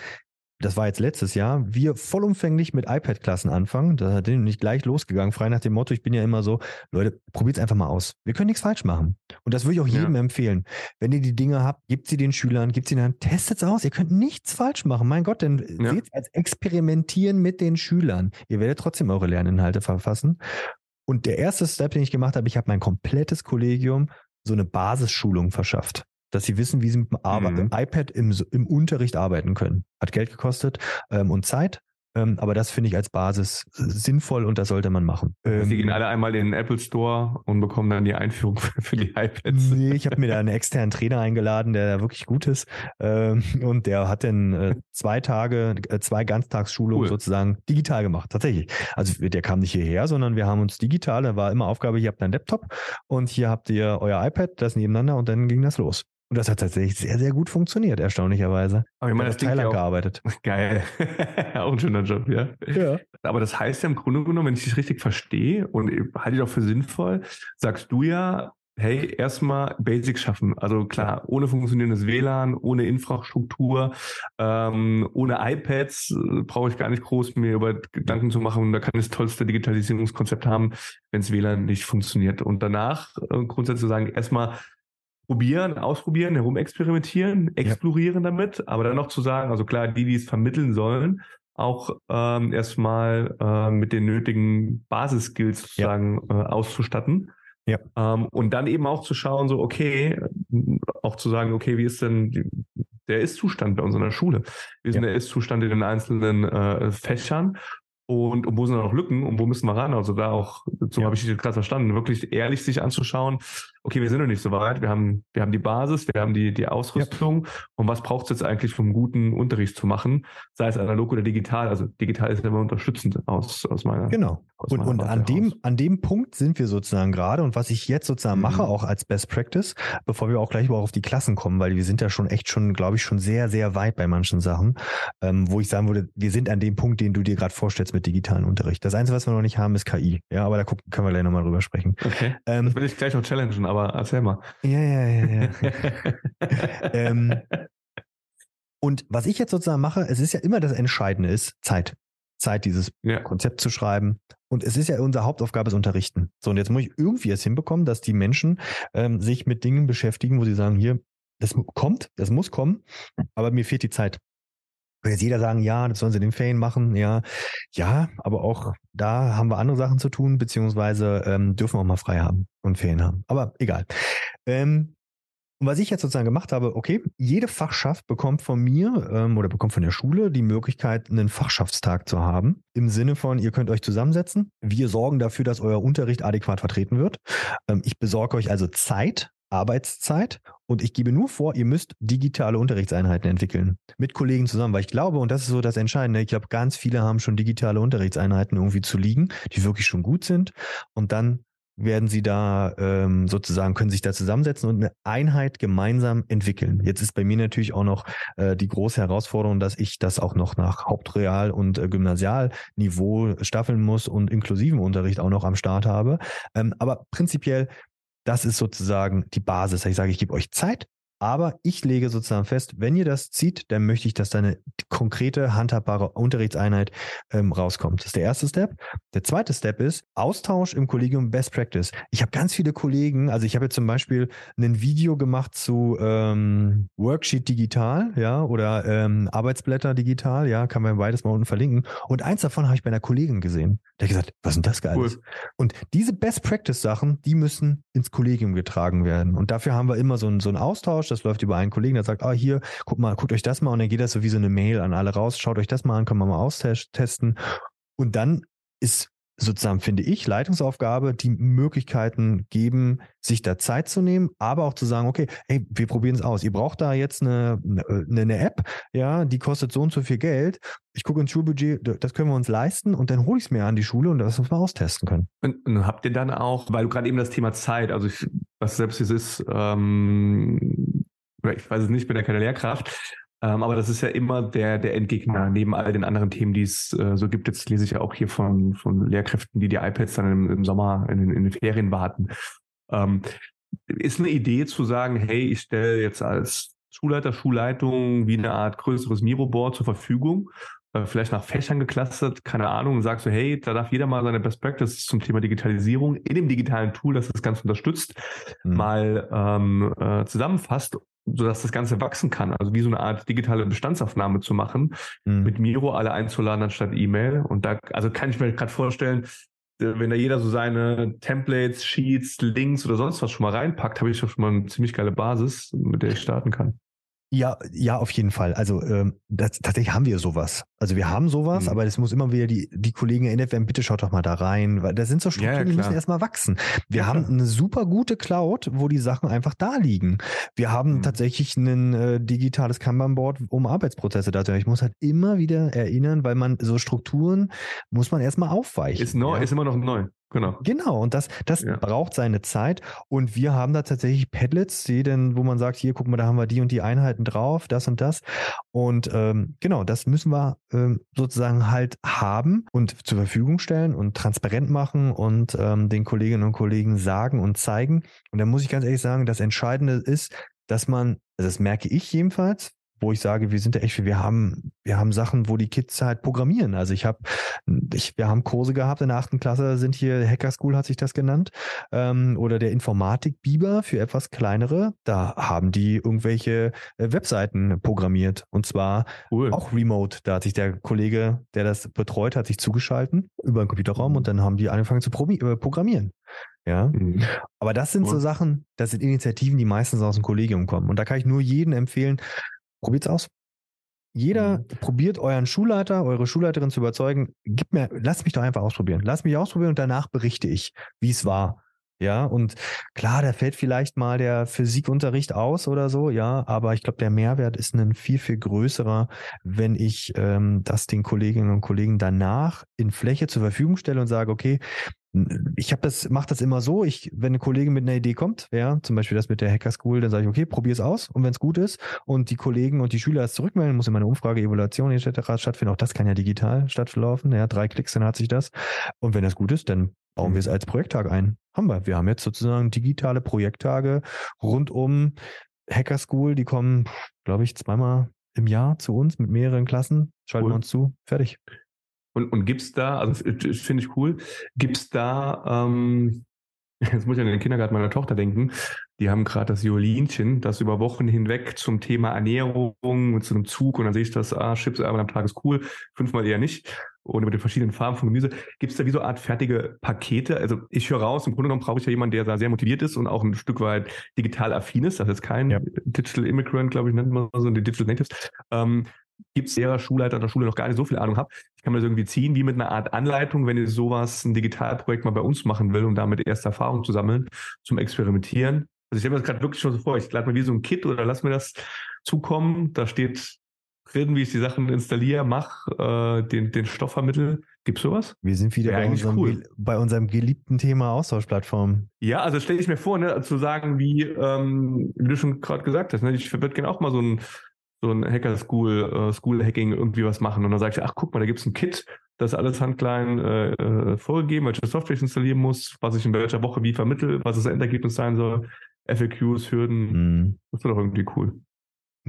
das war jetzt letztes Jahr, wir vollumfänglich mit iPad-Klassen anfangen, da hat nicht gleich losgegangen, frei nach dem Motto, ich bin ja immer so, Leute, probiert's einfach mal aus. Wir können nichts falsch machen. Und das würde ich auch jedem ja. empfehlen. Wenn ihr die Dinge habt, gebt sie den Schülern, gebt sie ihnen, testet's aus. Ihr könnt nichts falsch machen. Mein Gott, denn ja. seht's als Experimentieren mit den Schülern. Ihr werdet trotzdem eure Lerninhalte verfassen. Und der erste Step, den ich gemacht habe, ich habe mein komplettes Kollegium so eine Basisschulung verschafft dass sie wissen, wie sie mit dem mhm. iPad im, im, Unterricht arbeiten können. Hat Geld gekostet ähm, und Zeit, ähm, aber das finde ich als Basis sinnvoll und das sollte man machen. Ähm, Sie gehen alle einmal in den Apple Store und bekommen dann die Einführung für die iPads. Nee, ich habe mir da einen externen Trainer eingeladen, der wirklich gut ist. Ähm, und der hat dann äh, zwei Tage, äh, zwei Ganztagsschulungen cool. sozusagen digital gemacht. Tatsächlich. Also der kam nicht hierher, sondern wir haben uns digital, da war immer Aufgabe, hier habt ihr einen Laptop und hier habt ihr euer iPad, das nebeneinander und dann ging das los. Und das hat tatsächlich sehr, sehr gut funktioniert, erstaunlicherweise. Aber ich meine, das Thailand ja gearbeitet. Geil. auch ein schöner Job, ja. ja. Aber das heißt ja im Grunde genommen, wenn ich dich richtig verstehe und halte ich auch für sinnvoll, sagst du ja, hey, erstmal Basics schaffen. Also klar, ohne funktionierendes WLAN, ohne Infrastruktur, ähm, ohne iPads äh, brauche ich gar nicht groß mir über Gedanken zu machen. Da kann ich das tollste Digitalisierungskonzept haben, wenn es WLAN nicht funktioniert. Und danach äh, grundsätzlich zu sagen, erstmal probieren, ausprobieren, herumexperimentieren, explorieren ja. damit, aber dann noch zu sagen, also klar, die, die es vermitteln sollen, auch ähm, erstmal äh, mit den nötigen Basiskills sozusagen ja. äh, auszustatten. Ja. Ähm, und dann eben auch zu schauen, so, okay, auch zu sagen, okay, wie ist denn der Ist-Zustand bei uns in der Schule? Wie ist ja. denn der Ist-Zustand in den einzelnen äh, Fächern? Und, und wo sind da noch Lücken und wo müssen wir ran? Also da auch, so ja. habe ich dich gerade verstanden, wirklich ehrlich sich anzuschauen, okay, wir sind noch nicht so weit, wir haben, wir haben die Basis, wir haben die, die Ausrüstung ja. und was braucht es jetzt eigentlich, um guten Unterricht zu machen, sei es analog oder digital. Also digital ist immer unterstützend aus, aus meiner Genau. Aus und, und an dem, an dem Punkt sind wir sozusagen gerade und was ich jetzt sozusagen mhm. mache, auch als Best Practice, bevor wir auch gleich überhaupt auf die Klassen kommen, weil wir sind ja schon echt schon, glaube ich, schon sehr, sehr weit bei manchen Sachen, ähm, wo ich sagen würde, wir sind an dem Punkt, den du dir gerade vorstellst mit digitalen Unterricht. Das Einzige, was wir noch nicht haben, ist KI. Ja, aber da gucken, können wir gleich nochmal drüber sprechen. Okay. Ähm, das will ich gleich noch challengen, aber erzähl mal. Ja, ja, ja, ja. ähm, und was ich jetzt sozusagen mache, es ist ja immer das Entscheidende ist Zeit. Zeit, dieses ja. Konzept zu schreiben. Und es ist ja unsere Hauptaufgabe, das Unterrichten. So, und jetzt muss ich irgendwie es hinbekommen, dass die Menschen ähm, sich mit Dingen beschäftigen, wo sie sagen, hier, das kommt, das muss kommen, aber mir fehlt die Zeit. Kann jetzt jeder sagen, ja, das sollen sie den Ferien machen, ja. Ja, aber auch da haben wir andere Sachen zu tun, beziehungsweise ähm, dürfen wir auch mal frei haben und Ferien haben. Aber egal. Ähm, und was ich jetzt sozusagen gemacht habe, okay, jede Fachschaft bekommt von mir ähm, oder bekommt von der Schule die Möglichkeit, einen Fachschaftstag zu haben. Im Sinne von, ihr könnt euch zusammensetzen. Wir sorgen dafür, dass euer Unterricht adäquat vertreten wird. Ähm, ich besorge euch also Zeit, Arbeitszeit und ich gebe nur vor, ihr müsst digitale Unterrichtseinheiten entwickeln. Mit Kollegen zusammen, weil ich glaube, und das ist so das Entscheidende, ich glaube, ganz viele haben schon digitale Unterrichtseinheiten irgendwie zu liegen, die wirklich schon gut sind. Und dann werden sie da ähm, sozusagen, können sich da zusammensetzen und eine Einheit gemeinsam entwickeln. Jetzt ist bei mir natürlich auch noch äh, die große Herausforderung, dass ich das auch noch nach Hauptreal- und äh, Gymnasialniveau staffeln muss und inklusiven Unterricht auch noch am Start habe. Ähm, aber prinzipiell das ist sozusagen die Basis. Ich sage, ich gebe euch Zeit, aber ich lege sozusagen fest, wenn ihr das zieht, dann möchte ich, dass da eine konkrete, handhabbare Unterrichtseinheit ähm, rauskommt. Das ist der erste Step. Der zweite Step ist Austausch im Kollegium Best Practice. Ich habe ganz viele Kollegen, also ich habe jetzt zum Beispiel ein Video gemacht zu ähm, Worksheet digital, ja, oder ähm, Arbeitsblätter digital, ja, kann man beides mal unten verlinken. Und eins davon habe ich bei einer Kollegin gesehen. Der hat gesagt, was ist denn das geil? Cool. Und diese Best Practice Sachen, die müssen ins Kollegium getragen werden. Und dafür haben wir immer so einen, so einen Austausch Austausch, das läuft über einen Kollegen, der sagt, ah, hier, guck mal, guckt euch das mal und dann geht das so wie so eine Mail an alle raus, schaut euch das mal an, können wir mal austesten. Und dann ist sozusagen, finde ich, Leitungsaufgabe, die Möglichkeiten geben, sich da Zeit zu nehmen, aber auch zu sagen, okay, hey, wir probieren es aus. Ihr braucht da jetzt eine, eine, eine, App, ja, die kostet so und so viel Geld. Ich gucke ins Schulbudget, das können wir uns leisten und dann hole ich es mir an die Schule und das wir austesten können. Und, und, habt ihr dann auch, weil du gerade eben das Thema Zeit, also ich, was selbst es ist, ähm, ich weiß es nicht, ich bin ja keine Lehrkraft, ähm, aber das ist ja immer der, der Endgegner neben all den anderen Themen, die es äh, so gibt. Jetzt lese ich ja auch hier von, von Lehrkräften, die die iPads dann im, im Sommer in, in den Ferien warten. Ähm, ist eine Idee zu sagen, hey, ich stelle jetzt als Schulleiter, Schulleitung wie eine Art größeres Miro-Board zur Verfügung, vielleicht nach Fächern geklustert, keine Ahnung, und sagst so, hey, da darf jeder mal seine Best Practice zum Thema Digitalisierung in dem digitalen Tool, das das Ganze unterstützt, mhm. mal ähm, äh, zusammenfasst sodass das Ganze wachsen kann. Also wie so eine Art digitale Bestandsaufnahme zu machen, mhm. mit Miro alle einzuladen anstatt E-Mail. Und da, also kann ich mir gerade vorstellen, äh, wenn da jeder so seine Templates, Sheets, Links oder sonst was schon mal reinpackt, habe ich schon mal eine ziemlich geile Basis, mit der ich starten kann. Ja, ja, auf jeden Fall. Also ähm, das, tatsächlich haben wir sowas. Also wir haben sowas, mhm. aber es muss immer wieder die, die Kollegen erinnert werden, bitte schaut doch mal da rein, weil da sind so Strukturen, ja, ja, die müssen erstmal wachsen. Wir ja, haben eine super gute Cloud, wo die Sachen einfach da liegen. Wir haben mhm. tatsächlich ein äh, digitales Kanban-Board, um Arbeitsprozesse da zu Ich muss halt immer wieder erinnern, weil man so Strukturen muss man erstmal aufweichen. Ist neu, ist immer noch neu. Genau. Genau, und das, das ja. braucht seine Zeit. Und wir haben da tatsächlich Padlets, die denn, wo man sagt, hier, guck mal, da haben wir die und die Einheiten drauf, das und das. Und ähm, genau, das müssen wir ähm, sozusagen halt haben und zur Verfügung stellen und transparent machen und ähm, den Kolleginnen und Kollegen sagen und zeigen. Und da muss ich ganz ehrlich sagen, das Entscheidende ist, dass man, also das merke ich jedenfalls, wo ich sage, wir sind da echt, wir haben, wir haben Sachen, wo die Kids halt programmieren. Also ich habe, ich, wir haben Kurse gehabt in der achten Klasse, sind hier Hacker School hat sich das genannt, ähm, oder der Informatik Biber für etwas kleinere. Da haben die irgendwelche äh, Webseiten programmiert und zwar cool. auch remote. Da hat sich der Kollege, der das betreut, hat sich zugeschalten über den Computerraum und dann haben die angefangen zu äh, programmieren. Ja. Mhm. Aber das sind so Sachen, das sind Initiativen, die meistens aus dem Kollegium kommen. Und da kann ich nur jedem empfehlen, Probiert's aus. Jeder mhm. probiert euren Schulleiter, eure Schulleiterin zu überzeugen. Gib mir, lasst mich doch einfach ausprobieren. Lasst mich ausprobieren und danach berichte ich, wie es war. Ja, und klar, da fällt vielleicht mal der Physikunterricht aus oder so, ja, aber ich glaube, der Mehrwert ist ein viel, viel größerer, wenn ich ähm, das den Kolleginnen und Kollegen danach in Fläche zur Verfügung stelle und sage, okay, ich habe das, mache das immer so, ich, wenn eine Kollegin mit einer Idee kommt, ja, zum Beispiel das mit der Hacker School, dann sage ich, okay, probier es aus und wenn es gut ist und die Kollegen und die Schüler es zurückmelden, muss immer eine Umfrage, Evaluation etc. stattfinden. Auch das kann ja digital stattverlaufen, ja, drei Klicks, dann hat sich das. Und wenn das gut ist, dann bauen wir es als Projekttag ein. Haben wir. Wir haben jetzt sozusagen digitale Projekttage rund um Hacker School, die kommen, glaube ich, zweimal im Jahr zu uns mit mehreren Klassen, schalten cool. wir uns zu, fertig. Und, und gibt es da, also finde ich cool, gibt es da, ähm, jetzt muss ich an den Kindergarten meiner Tochter denken, die haben gerade das Violinchen, das über Wochen hinweg zum Thema Ernährung und zu einem Zug und dann sehe ich das, ah, Chips einmal am Tag ist cool, fünfmal eher nicht. Und über die verschiedenen Farben von Gemüse. Gibt es da wie so eine Art fertige Pakete? Also ich höre raus, im Grunde genommen brauche ich ja jemanden, der da sehr motiviert ist und auch ein Stück weit digital affin ist. Das ist kein ja. Digital Immigrant, glaube ich, nennt man so, die Digital Natives. Ähm, gibt es derer Schulleiter an der Schule noch gar nicht so viel Ahnung habe. Ich kann mir das irgendwie ziehen, wie mit einer Art Anleitung, wenn ich sowas, ein Digitalprojekt mal bei uns machen will, um damit erste Erfahrungen zu sammeln, zum Experimentieren. Also ich stelle mir das gerade wirklich schon so vor, ich lade mir wie so ein Kit oder lass mir das zukommen. Da steht drin, wie ich die Sachen installiere, mache, äh, den, den Stoff vermittel. Gibt es sowas? Wir sind wieder bei, unserem, cool. bei unserem geliebten Thema Austauschplattform. Ja, also stelle ich mir vor, ne, zu sagen, wie, ähm, wie du schon gerade gesagt hast, ne, ich würde gerne auch mal so ein so ein Hacker School, äh, School Hacking irgendwie was machen. Und dann sage ich, ach guck mal, da gibt es ein Kit, das alles handklein äh, äh, vorgegeben, welche Software ich installieren muss, was ich in welcher Woche wie vermittel, was das Endergebnis sein soll, FAQs, Hürden. Mhm. Das wäre doch irgendwie cool.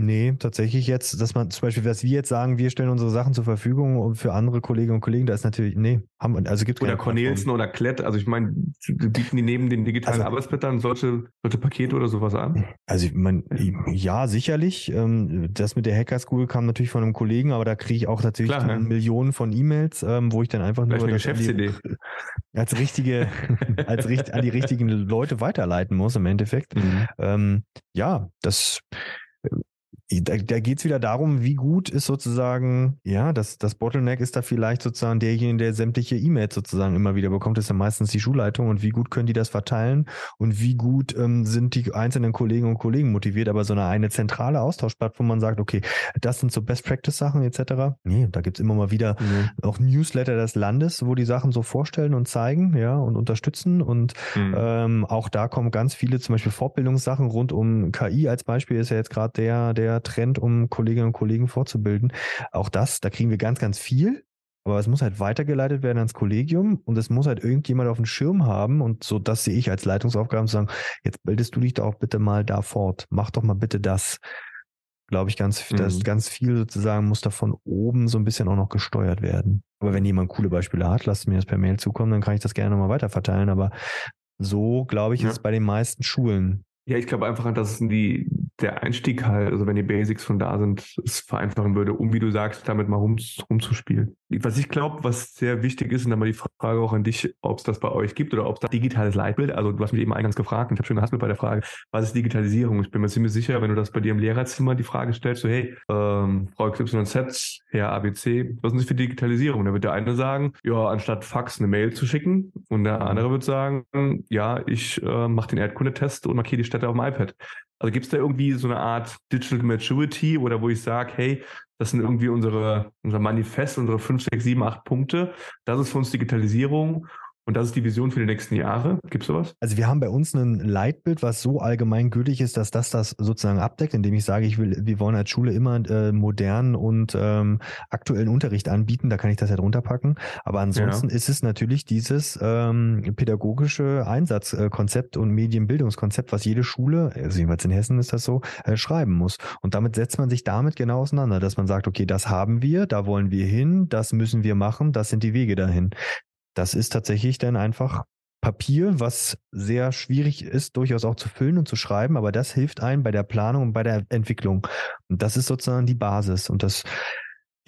Nee, tatsächlich jetzt, dass man zum Beispiel, was wir jetzt sagen, wir stellen unsere Sachen zur Verfügung und für andere Kolleginnen und Kollegen, da ist natürlich, nee, haben wir, also gibt es Oder Cornelsen oder Klett, also ich meine, bieten die neben den digitalen also, Arbeitsblättern solche, solche Pakete oder sowas an? Also ich meine, ja, sicherlich. Ähm, das mit der Hacker School kam natürlich von einem Kollegen, aber da kriege ich auch natürlich Klar, ja. Millionen von E-Mails, ähm, wo ich dann einfach Vielleicht nur eine Geschäftsidee. als richtige, als an die richtigen Leute weiterleiten muss im Endeffekt. Mhm. Ähm, ja, das da, da geht es wieder darum, wie gut ist sozusagen, ja, das, das Bottleneck ist da vielleicht sozusagen derjenige, der sämtliche E-Mails sozusagen immer wieder bekommt, ist ja meistens die Schulleitung und wie gut können die das verteilen und wie gut ähm, sind die einzelnen Kolleginnen und Kollegen motiviert, aber so eine, eine zentrale Austauschplattform, wo man sagt, okay, das sind so Best-Practice-Sachen etc. Nee, da gibt's immer mal wieder mhm. auch Newsletter des Landes, wo die Sachen so vorstellen und zeigen, ja, und unterstützen und mhm. ähm, auch da kommen ganz viele zum Beispiel Fortbildungssachen rund um KI als Beispiel ist ja jetzt gerade der, der Trend, um Kolleginnen und Kollegen vorzubilden. Auch das, da kriegen wir ganz, ganz viel. Aber es muss halt weitergeleitet werden ans Kollegium und es muss halt irgendjemand auf dem Schirm haben und so das sehe ich als Leitungsaufgabe zu sagen, jetzt bildest du dich doch bitte mal da fort. Mach doch mal bitte das. Glaube ich, ganz, mhm. das, ganz viel sozusagen muss da von oben so ein bisschen auch noch gesteuert werden. Aber wenn jemand coole Beispiele hat, lasst mir das per Mail zukommen, dann kann ich das gerne nochmal weiterverteilen. Aber so, glaube ich, ja. ist es bei den meisten Schulen. Ja, ich glaube einfach, dass es die, der Einstieg halt, also wenn die Basics schon da sind, es vereinfachen würde, um, wie du sagst, damit mal rum, rumzuspielen. Was ich glaube, was sehr wichtig ist, und dann mal die Frage auch an dich, ob es das bei euch gibt oder ob es da digitales Leitbild, also du hast mich eben eingangs gefragt und ich habe schon gehaspelt bei der Frage, was ist Digitalisierung? Ich bin mir ziemlich sicher, wenn du das bei dir im Lehrerzimmer die Frage stellst, so hey, ähm, Frau XYZ, Herr ABC, was ist das für Digitalisierung? Da wird der eine sagen, ja, anstatt Fax eine Mail zu schicken und der andere wird sagen, ja, ich äh, mache den Erdkundetest und markiere die Städte auf dem iPad. Also gibt es da irgendwie so eine Art Digital Maturity oder wo ich sage, hey, das sind irgendwie unsere, unser Manifest, unsere fünf, sechs, sieben, acht Punkte. Das ist für uns Digitalisierung. Und das ist die Vision für die nächsten Jahre. Gibt es sowas? Also wir haben bei uns ein Leitbild, was so allgemein gültig ist, dass das das sozusagen abdeckt, indem ich sage, ich will, wir wollen als Schule immer äh, modernen und ähm, aktuellen Unterricht anbieten. Da kann ich das ja drunter packen. Aber ansonsten ja. ist es natürlich dieses ähm, pädagogische Einsatzkonzept und Medienbildungskonzept, was jede Schule, also jedenfalls in Hessen ist das so, äh, schreiben muss. Und damit setzt man sich damit genau auseinander, dass man sagt, okay, das haben wir, da wollen wir hin, das müssen wir machen, das sind die Wege dahin. Das ist tatsächlich dann einfach Papier, was sehr schwierig ist, durchaus auch zu füllen und zu schreiben, aber das hilft einem bei der Planung und bei der Entwicklung. Und das ist sozusagen die Basis. Und das,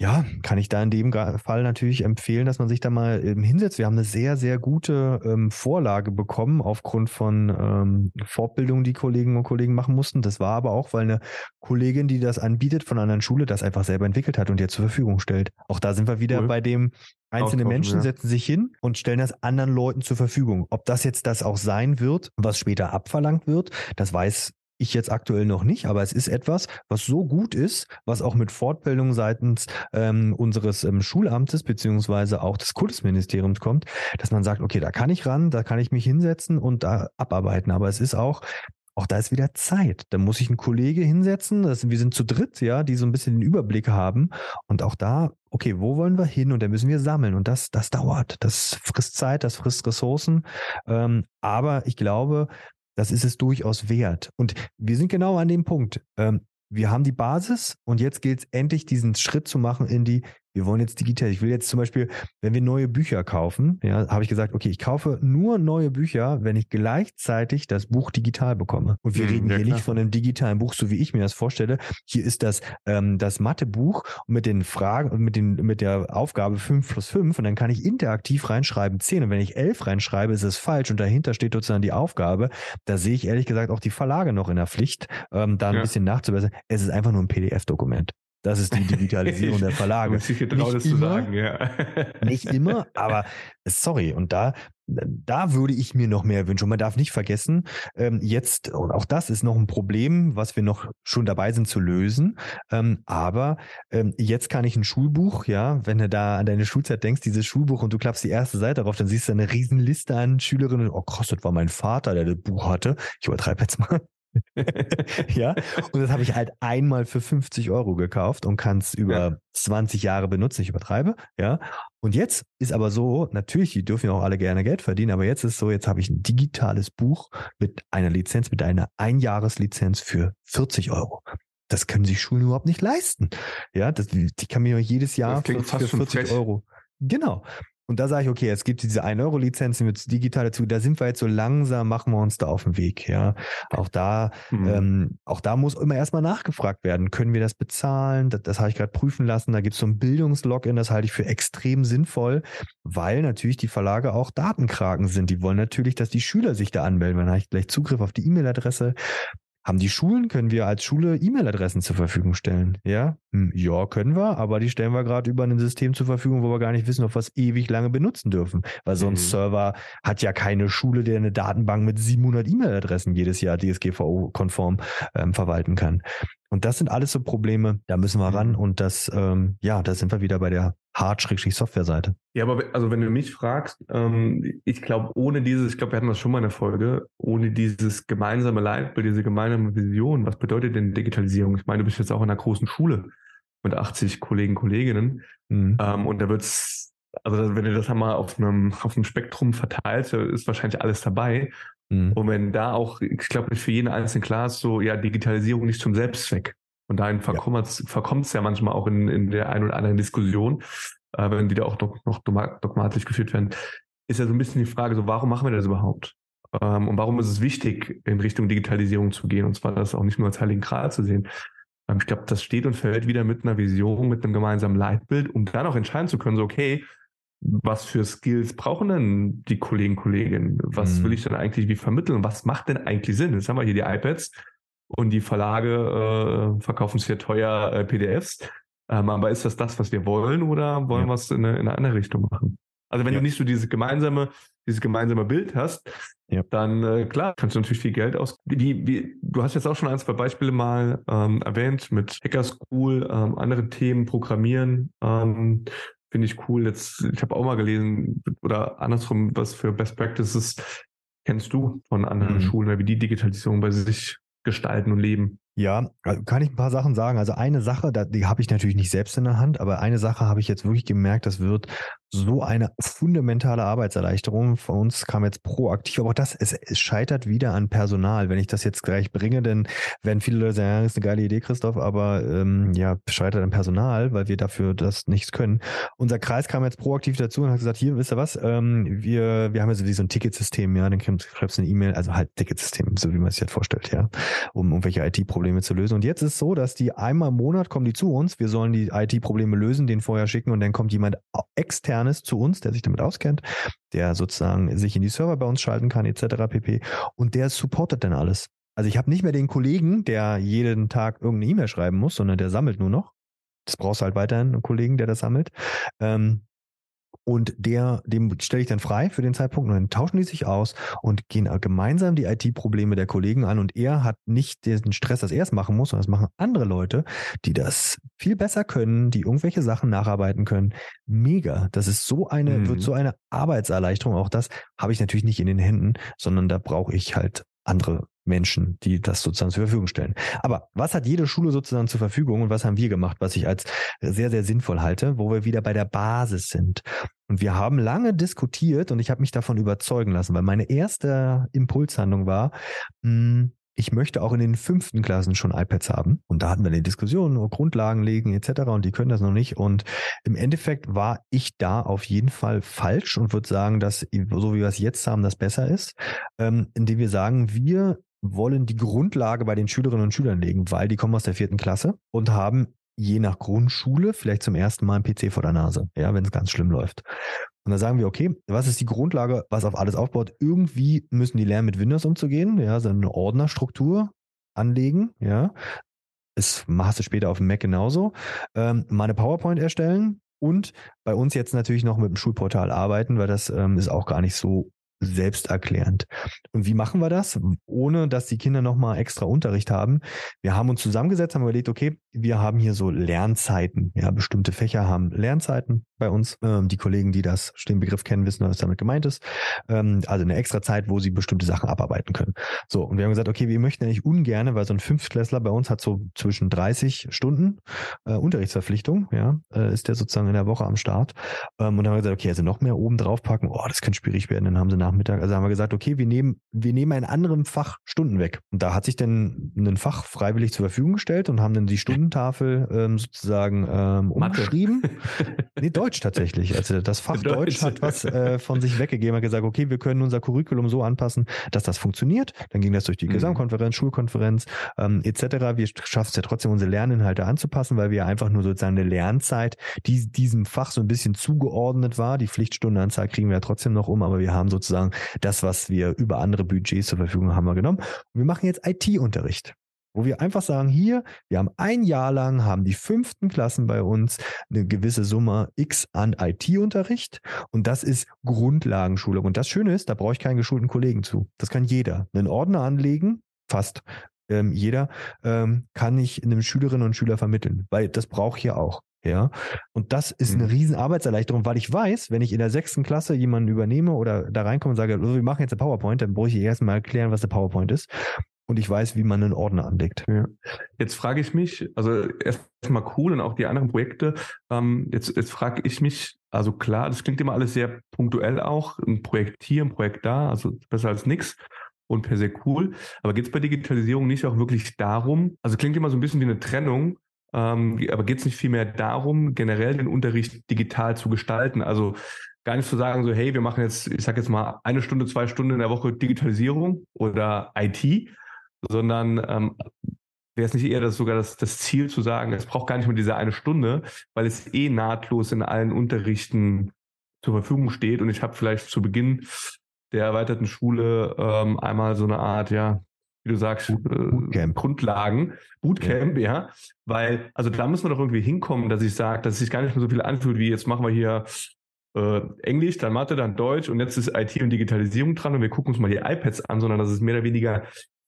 ja, kann ich da in dem Fall natürlich empfehlen, dass man sich da mal ähm, hinsetzt. Wir haben eine sehr, sehr gute ähm, Vorlage bekommen aufgrund von ähm, Fortbildungen, die Kolleginnen und Kollegen machen mussten. Das war aber auch, weil eine Kollegin, die das anbietet von einer anderen Schule, das einfach selber entwickelt hat und jetzt zur Verfügung stellt. Auch da sind wir wieder cool. bei dem, Einzelne Menschen ja. setzen sich hin und stellen das anderen Leuten zur Verfügung. Ob das jetzt das auch sein wird, was später abverlangt wird, das weiß ich jetzt aktuell noch nicht, aber es ist etwas, was so gut ist, was auch mit Fortbildung seitens ähm, unseres ähm, Schulamtes beziehungsweise auch des Kultusministeriums kommt, dass man sagt, okay, da kann ich ran, da kann ich mich hinsetzen und da abarbeiten. Aber es ist auch auch da ist wieder Zeit. Da muss ich einen Kollege hinsetzen. Das, wir sind zu dritt, ja, die so ein bisschen den Überblick haben. Und auch da, okay, wo wollen wir hin? Und da müssen wir sammeln. Und das, das dauert. Das frisst Zeit, das frisst Ressourcen. Ähm, aber ich glaube, das ist es durchaus wert. Und wir sind genau an dem Punkt. Ähm, wir haben die Basis und jetzt gilt es endlich, diesen Schritt zu machen in die wir wollen jetzt digital. Ich will jetzt zum Beispiel, wenn wir neue Bücher kaufen, ja, habe ich gesagt, okay, ich kaufe nur neue Bücher, wenn ich gleichzeitig das Buch digital bekomme. Und wir mhm, reden ja, hier klar. nicht von einem digitalen Buch, so wie ich mir das vorstelle. Hier ist das, ähm, das Mathebuch mit den Fragen und mit, den, mit der Aufgabe 5 plus 5 und dann kann ich interaktiv reinschreiben 10. Und wenn ich 11 reinschreibe, ist es falsch und dahinter steht sozusagen die Aufgabe. Da sehe ich ehrlich gesagt auch die Verlage noch in der Pflicht, ähm, da ein ja. bisschen nachzubessern. Es ist einfach nur ein PDF-Dokument. Das ist die Digitalisierung der Verlage. Ich getraut, das zu sagen, ja. nicht immer, aber sorry, und da, da würde ich mir noch mehr wünschen. Und man darf nicht vergessen, ähm, jetzt, und auch das ist noch ein Problem, was wir noch schon dabei sind zu lösen. Ähm, aber ähm, jetzt kann ich ein Schulbuch, ja, wenn du da an deine Schulzeit denkst, dieses Schulbuch und du klappst die erste Seite drauf, dann siehst du eine Riesenliste an Schülerinnen. Oh krass, das war mein Vater, der das Buch hatte. Ich übertreibe jetzt mal. ja, und das habe ich halt einmal für 50 Euro gekauft und kann es über ja. 20 Jahre benutzen. Ich übertreibe, ja. Und jetzt ist aber so, natürlich, die dürfen ja auch alle gerne Geld verdienen, aber jetzt ist so, jetzt habe ich ein digitales Buch mit einer Lizenz, mit einer Einjahreslizenz für 40 Euro. Das können sich Schulen überhaupt nicht leisten. Ja, das, die kann mir jedes Jahr für, für 40 Euro. Genau. Und da sage ich, okay, es gibt diese 1-Euro-Lizenzen mit digital dazu, da sind wir jetzt so langsam, machen wir uns da auf den Weg. Ja, auch da, mhm. ähm, auch da muss immer erstmal nachgefragt werden, können wir das bezahlen? Das, das habe ich gerade prüfen lassen. Da gibt es so ein Bildungslogin, das halte ich für extrem sinnvoll, weil natürlich die Verlage auch Datenkraken sind. Die wollen natürlich, dass die Schüler sich da anmelden. Dann habe ich gleich Zugriff auf die E-Mail-Adresse. Haben die Schulen, können wir als Schule E-Mail-Adressen zur Verfügung stellen? Ja? Hm, ja, können wir, aber die stellen wir gerade über ein System zur Verfügung, wo wir gar nicht wissen, ob wir es ewig lange benutzen dürfen. Weil so ein mhm. Server hat ja keine Schule, der eine Datenbank mit 700 E-Mail-Adressen jedes Jahr DSGVO-konform ähm, verwalten kann. Und das sind alles so Probleme, da müssen wir ran mhm. und das, ähm, ja, da sind wir wieder bei der Hard-Software-Seite. Ja, aber also wenn du mich fragst, ähm, ich glaube, ohne dieses, ich glaube, wir hatten das schon mal in der Folge, ohne dieses gemeinsame Leitbild, diese gemeinsame Vision, was bedeutet denn Digitalisierung? Ich meine, du bist jetzt auch in einer großen Schule mit 80 Kollegen, Kolleginnen mhm. ähm, und da wird's, also wenn du das einmal auf einem, auf einem Spektrum verteilst, ist wahrscheinlich alles dabei. Mhm. Und wenn da auch, ich glaube, für jeden Einzelnen klar ist, so, ja, Digitalisierung nicht zum Selbstzweck. Und dahin verkommt es ja. ja manchmal auch in, in der einen oder anderen Diskussion, äh, wenn die da auch noch, noch dogmatisch geführt werden, ist ja so ein bisschen die Frage, so, warum machen wir das überhaupt? Ähm, und warum ist es wichtig, in Richtung Digitalisierung zu gehen? Und zwar das auch nicht nur als Heiligen Gral zu sehen. Ähm, ich glaube, das steht und fällt wieder mit einer Vision, mit einem gemeinsamen Leitbild, um dann auch entscheiden zu können, so, okay, was für Skills brauchen denn die Kollegen, Kolleginnen? Was mhm. will ich denn eigentlich wie vermitteln? Was macht denn eigentlich Sinn? Jetzt haben wir hier die iPads und die Verlage äh, verkaufen sehr teuer äh, PDFs. Ähm, aber ist das das, was wir wollen oder wollen ja. wir es in eine, in eine andere Richtung machen? Also wenn ja. du nicht so dieses gemeinsame, dieses gemeinsame Bild hast, ja. dann äh, klar, kannst du natürlich viel Geld aus. Wie, wie, du hast jetzt auch schon ein, zwei Beispiele mal ähm, erwähnt mit Hacker School, ähm, andere Themen, Programmieren. Ähm, finde ich cool. Jetzt, ich habe auch mal gelesen, oder andersrum, was für Best Practices kennst du von anderen mhm. Schulen, wie die Digitalisierung bei sich gestalten und leben? Ja, also kann ich ein paar Sachen sagen. Also eine Sache, die habe ich natürlich nicht selbst in der Hand, aber eine Sache habe ich jetzt wirklich gemerkt, das wird so eine fundamentale Arbeitserleichterung. Von uns kam jetzt proaktiv, aber auch das, es, es, scheitert wieder an Personal. Wenn ich das jetzt gleich bringe, dann werden viele Leute sagen, ja, das ist eine geile Idee, Christoph, aber ähm, ja, scheitert an Personal, weil wir dafür das nichts können. Unser Kreis kam jetzt proaktiv dazu und hat gesagt, hier, wisst ihr was, ähm, wir, wir haben jetzt wie so ein Ticketsystem, ja, dann schreibst du eine E-Mail, also halt Ticketsystem, so wie man sich jetzt vorstellt, ja, um irgendwelche IT-Probleme zu lösen. Und jetzt ist es so, dass die einmal im Monat kommen die zu uns, wir sollen die IT-Probleme lösen, den vorher schicken und dann kommt jemand extern externes zu uns, der sich damit auskennt, der sozusagen sich in die Server bei uns schalten kann, etc. pp. Und der supportet dann alles. Also ich habe nicht mehr den Kollegen, der jeden Tag irgendeine E-Mail schreiben muss, sondern der sammelt nur noch. Das brauchst du halt weiterhin einen Kollegen, der das sammelt. Ähm, und der, dem stelle ich dann frei für den Zeitpunkt und dann tauschen die sich aus und gehen gemeinsam die IT-Probleme der Kollegen an und er hat nicht den Stress, dass er es machen muss, sondern das machen andere Leute, die das viel besser können, die irgendwelche Sachen nacharbeiten können. Mega. Das ist so eine, mhm. wird so eine Arbeitserleichterung. Auch das habe ich natürlich nicht in den Händen, sondern da brauche ich halt andere Menschen, die das sozusagen zur Verfügung stellen. Aber was hat jede Schule sozusagen zur Verfügung und was haben wir gemacht, was ich als sehr, sehr sinnvoll halte, wo wir wieder bei der Basis sind. Und wir haben lange diskutiert und ich habe mich davon überzeugen lassen, weil meine erste Impulshandlung war, hm, ich möchte auch in den fünften Klassen schon iPads haben. Und da hatten wir eine Diskussion, Grundlagen legen etc. Und die können das noch nicht. Und im Endeffekt war ich da auf jeden Fall falsch und würde sagen, dass so wie wir es jetzt haben, das besser ist, ähm, indem wir sagen, wir wollen die Grundlage bei den Schülerinnen und Schülern legen, weil die kommen aus der vierten Klasse und haben je nach Grundschule vielleicht zum ersten Mal einen PC vor der Nase, ja, wenn es ganz schlimm läuft. Und dann sagen wir, okay, was ist die Grundlage, was auf alles aufbaut? Irgendwie müssen die lernen, mit Windows umzugehen, ja, so eine Ordnerstruktur anlegen, ja. Das machst du später auf dem Mac genauso. Ähm, mal eine PowerPoint erstellen und bei uns jetzt natürlich noch mit dem Schulportal arbeiten, weil das ähm, ist auch gar nicht so selbsterklärend. Und wie machen wir das? Ohne dass die Kinder nochmal extra Unterricht haben. Wir haben uns zusammengesetzt, haben überlegt, okay, wir haben hier so Lernzeiten. Ja, bestimmte Fächer haben Lernzeiten bei uns. Ähm, die Kollegen, die das den Begriff kennen, wissen, was damit gemeint ist. Ähm, also eine extra Zeit, wo sie bestimmte Sachen abarbeiten können. So, und wir haben gesagt, okay, wir möchten eigentlich ungern, weil so ein Fünftklässler bei uns hat so zwischen 30 Stunden äh, Unterrichtsverpflichtung, ja, äh, ist der sozusagen in der Woche am Start. Ähm, und dann haben wir gesagt, okay, also noch mehr oben drauf packen, oh, das könnte schwierig werden. Dann haben sie Nachmittag, also haben wir gesagt, okay, wir nehmen, wir nehmen ein anderem Fach Stunden weg. Und da hat sich dann ein Fach freiwillig zur Verfügung gestellt und haben dann die Stundentafel ähm, sozusagen ähm, umgeschrieben. nee, Deutsch Deutsch tatsächlich. Also das Fach Deutsch, Deutsch hat was äh, von sich weggegeben, hat gesagt, okay, wir können unser Curriculum so anpassen, dass das funktioniert. Dann ging das durch die mhm. Gesamtkonferenz, Schulkonferenz ähm, etc. Wir schaffen es ja trotzdem, unsere Lerninhalte anzupassen, weil wir einfach nur sozusagen eine Lernzeit, die diesem Fach so ein bisschen zugeordnet war. Die Pflichtstundenanzahl kriegen wir ja trotzdem noch um, aber wir haben sozusagen das, was wir über andere Budgets zur Verfügung haben, wir genommen. Und wir machen jetzt IT-Unterricht wo wir einfach sagen, hier, wir haben ein Jahr lang, haben die fünften Klassen bei uns eine gewisse Summe X an IT-Unterricht und das ist Grundlagenschulung. Und das Schöne ist, da brauche ich keinen geschulten Kollegen zu. Das kann jeder. Einen Ordner anlegen, fast ähm, jeder, ähm, kann ich einem Schülerinnen und Schüler vermitteln, weil das brauche ich ja auch. Ja, und das ist eine mhm. riesen Arbeitserleichterung, weil ich weiß, wenn ich in der sechsten Klasse jemanden übernehme oder da reinkomme und sage, oh, wir machen jetzt eine PowerPoint, dann brauche ich erstmal erklären, was eine PowerPoint ist und ich weiß, wie man einen Ordner anlegt. Ja. Jetzt frage ich mich, also erstmal cool und auch die anderen Projekte. Ähm, jetzt, jetzt frage ich mich, also klar, das klingt immer alles sehr punktuell auch, ein Projekt hier, ein Projekt da, also besser als nichts und per se cool. Aber geht es bei Digitalisierung nicht auch wirklich darum, also klingt immer so ein bisschen wie eine Trennung, ähm, aber geht es nicht vielmehr darum, generell den Unterricht digital zu gestalten? Also gar nicht zu sagen, so, hey, wir machen jetzt, ich sag jetzt mal, eine Stunde, zwei Stunden in der Woche Digitalisierung oder IT, sondern ähm, wäre es nicht eher das, sogar das, das Ziel zu sagen, es braucht gar nicht mehr diese eine Stunde, weil es eh nahtlos in allen Unterrichten zur Verfügung steht und ich habe vielleicht zu Beginn der erweiterten Schule ähm, einmal so eine Art, ja, wie du sagst, äh, Bootcamp. Grundlagen, Bootcamp, ja. ja. weil, also da muss man doch irgendwie hinkommen, dass ich sage, dass es sich gar nicht mehr so viel anfühlt, wie jetzt machen wir hier äh, Englisch, dann Mathe, dann Deutsch und jetzt ist IT und Digitalisierung dran und wir gucken uns mal die iPads an, sondern dass es mehr oder weniger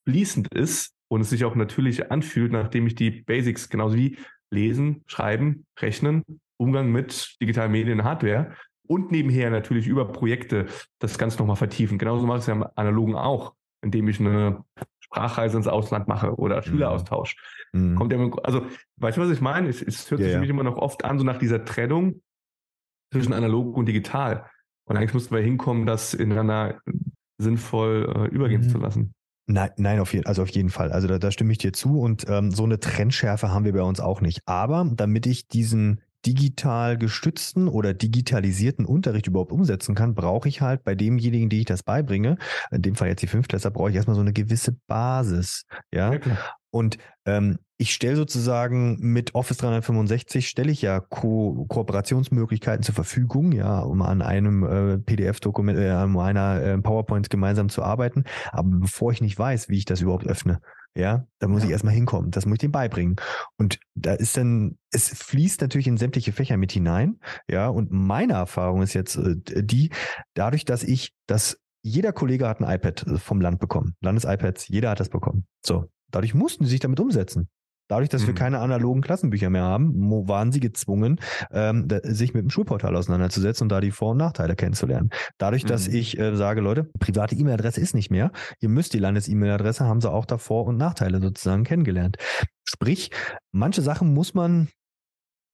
fließend ist und es sich auch natürlich anfühlt, nachdem ich die Basics genauso wie lesen, schreiben, rechnen, Umgang mit digitalen Medien und Hardware und nebenher natürlich über Projekte das Ganze nochmal vertiefen. Genauso mache ich es ja im Analogen auch, indem ich eine Sprachreise ins Ausland mache oder Schüleraustausch. Mhm. Kommt ja, also, weißt du, was ich meine? Es, es hört sich ja. mich immer noch oft an, so nach dieser Trennung zwischen analog und digital. Und eigentlich mussten wir hinkommen, das ineinander sinnvoll äh, übergehen mhm. zu lassen. Nein, nein, auf jeden, also auf jeden Fall. Also da, da stimme ich dir zu und ähm, so eine Trennschärfe haben wir bei uns auch nicht. Aber damit ich diesen digital gestützten oder digitalisierten Unterricht überhaupt umsetzen kann, brauche ich halt bei demjenigen, die ich das beibringe, in dem Fall jetzt die Fünftklässler, brauche ich erstmal so eine gewisse Basis. Ja. ja und ähm, ich stelle sozusagen mit Office 365 stelle ich ja Ko Kooperationsmöglichkeiten zur Verfügung, ja, um an einem äh, PDF-Dokument, äh, an einer äh, PowerPoint gemeinsam zu arbeiten. Aber bevor ich nicht weiß, wie ich das überhaupt öffne, ja, da muss ja. ich erstmal hinkommen. Das muss ich dem beibringen. Und da ist dann, es fließt natürlich in sämtliche Fächer mit hinein. Ja, und meine Erfahrung ist jetzt äh, die, dadurch, dass ich das jeder Kollege hat ein iPad äh, vom Land bekommen. Landes-iPads, jeder hat das bekommen. So. Dadurch mussten sie sich damit umsetzen. Dadurch, dass mhm. wir keine analogen Klassenbücher mehr haben, waren sie gezwungen, ähm, sich mit dem Schulportal auseinanderzusetzen und da die Vor- und Nachteile kennenzulernen. Dadurch, mhm. dass ich äh, sage, Leute, private E-Mail-Adresse ist nicht mehr, ihr müsst die Landes-E-Mail-Adresse, haben sie auch da Vor- und Nachteile sozusagen kennengelernt. Sprich, manche Sachen muss man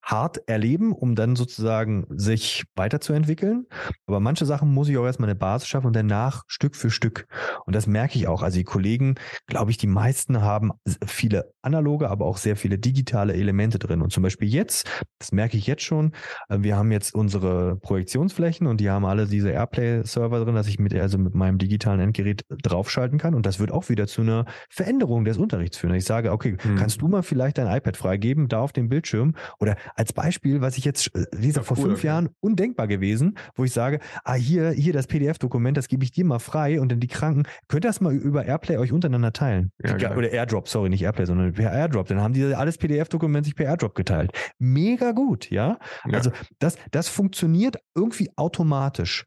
hart erleben, um dann sozusagen sich weiterzuentwickeln. Aber manche Sachen muss ich auch erstmal eine Basis schaffen und danach Stück für Stück. Und das merke ich auch. Also die Kollegen, glaube ich, die meisten haben viele analoge, aber auch sehr viele digitale Elemente drin. Und zum Beispiel jetzt, das merke ich jetzt schon, äh, wir haben jetzt unsere Projektionsflächen und die haben alle diese Airplay-Server drin, dass ich mit, also mit meinem digitalen Endgerät draufschalten kann. Und das wird auch wieder zu einer Veränderung des Unterrichts führen. Ich sage, okay, hm. kannst du mal vielleicht dein iPad freigeben, da auf dem Bildschirm oder als Beispiel, was ich jetzt, äh, wie gesagt, vor cool, fünf okay. Jahren undenkbar gewesen, wo ich sage, ah, hier, hier das PDF-Dokument, das gebe ich dir mal frei und dann die Kranken, könnt ihr das mal über Airplay euch untereinander teilen? Ja, oder AirDrop, sorry, nicht Airplay, sondern per AirDrop. Dann haben die alles PDF-Dokument sich per AirDrop geteilt. Mega gut, ja? ja. Also das, das funktioniert irgendwie automatisch.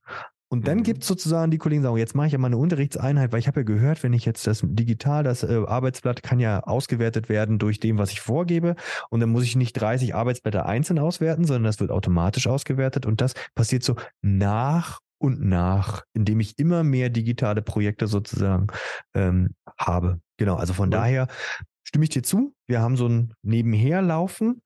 Und dann mhm. gibt es sozusagen die Kollegen, die sagen, jetzt mache ich ja mal eine Unterrichtseinheit, weil ich habe ja gehört, wenn ich jetzt das digital, das äh, Arbeitsblatt kann ja ausgewertet werden durch dem, was ich vorgebe. Und dann muss ich nicht 30 Arbeitsblätter einzeln auswerten, sondern das wird automatisch ausgewertet. Und das passiert so nach und nach, indem ich immer mehr digitale Projekte sozusagen ähm, habe. Genau, also von ja. daher stimme ich dir zu. Wir haben so ein Nebenherlaufen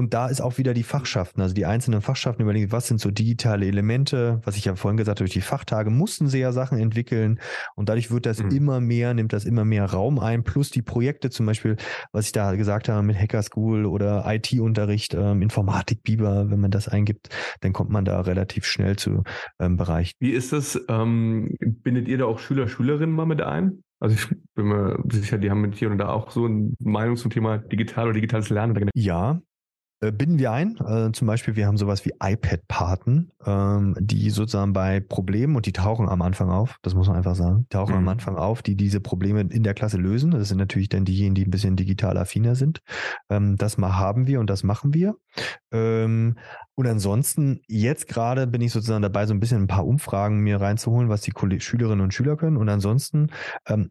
und da ist auch wieder die Fachschaften, also die einzelnen Fachschaften überlegen, was sind so digitale Elemente, was ich ja vorhin gesagt habe, durch die Fachtage mussten sie ja Sachen entwickeln und dadurch wird das mhm. immer mehr, nimmt das immer mehr Raum ein, plus die Projekte zum Beispiel, was ich da gesagt habe mit Hacker School oder IT-Unterricht, ähm, Informatik Biber, wenn man das eingibt, dann kommt man da relativ schnell zu ähm, Bereich. Wie ist das, ähm, bindet ihr da auch Schüler, Schülerinnen mal mit ein? Also ich bin mir sicher, die haben mit hier und da auch so eine Meinung zum Thema digital oder digitales Lernen. Ja, binden wir ein. Äh, zum Beispiel, wir haben sowas wie iPad-Paten, ähm, die sozusagen bei Problemen, und die tauchen am Anfang auf, das muss man einfach sagen, tauchen mhm. am Anfang auf, die diese Probleme in der Klasse lösen. Das sind natürlich dann diejenigen, die ein bisschen digital affiner sind. Ähm, das mal haben wir und das machen wir. Ähm, und ansonsten, jetzt gerade bin ich sozusagen dabei, so ein bisschen ein paar Umfragen mir reinzuholen, was die Schülerinnen und Schüler können. Und ansonsten, ähm,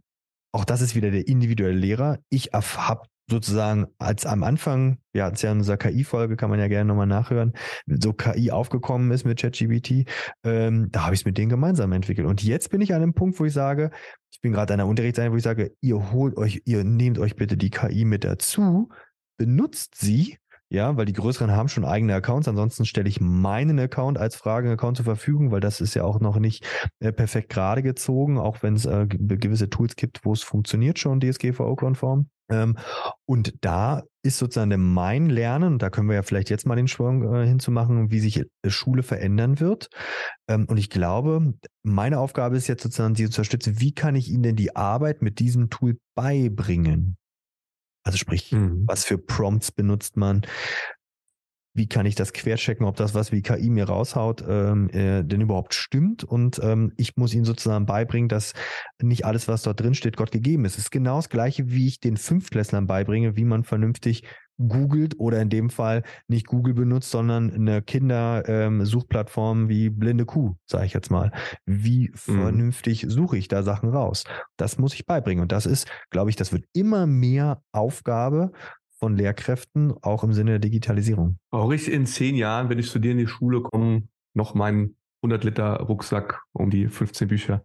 auch das ist wieder der individuelle Lehrer. Ich habe sozusagen als am Anfang, ja, als ja in unserer KI-Folge, kann man ja gerne nochmal nachhören, so KI aufgekommen ist mit ChatGPT, ähm, da habe ich es mit denen gemeinsam entwickelt. Und jetzt bin ich an einem Punkt, wo ich sage, ich bin gerade an einer Unterrichtseinheit, wo ich sage, ihr holt euch, ihr nehmt euch bitte die KI mit dazu, benutzt sie, ja, weil die größeren haben schon eigene Accounts. Ansonsten stelle ich meinen Account als Fragen-Account zur Verfügung, weil das ist ja auch noch nicht äh, perfekt gerade gezogen, auch wenn es äh, gewisse Tools gibt, wo es funktioniert schon, DSGVO-konform. Ähm, und da ist sozusagen mein Lernen, und da können wir ja vielleicht jetzt mal den Schwung äh, hinzumachen, wie sich äh, Schule verändern wird. Ähm, und ich glaube, meine Aufgabe ist jetzt sozusagen, sie zu unterstützen, wie kann ich Ihnen denn die Arbeit mit diesem Tool beibringen? Also sprich, mhm. was für Prompts benutzt man? Wie kann ich das querchecken, ob das, was wie KI mir raushaut, ähm, äh, denn überhaupt stimmt? Und ähm, ich muss ihnen sozusagen beibringen, dass nicht alles, was dort drin steht, Gott gegeben ist. Es ist genau das Gleiche, wie ich den Fünftklässlern beibringe, wie man vernünftig googelt oder in dem Fall nicht Google benutzt, sondern eine Kindersuchplattform ähm, wie Blinde Kuh, sage ich jetzt mal. Wie mhm. vernünftig suche ich da Sachen raus? Das muss ich beibringen. Und das ist, glaube ich, das wird immer mehr Aufgabe von Lehrkräften, auch im Sinne der Digitalisierung. Brauche ich in zehn Jahren, wenn ich zu dir in die Schule komme, noch meinen 100 Liter Rucksack um die 15 Bücher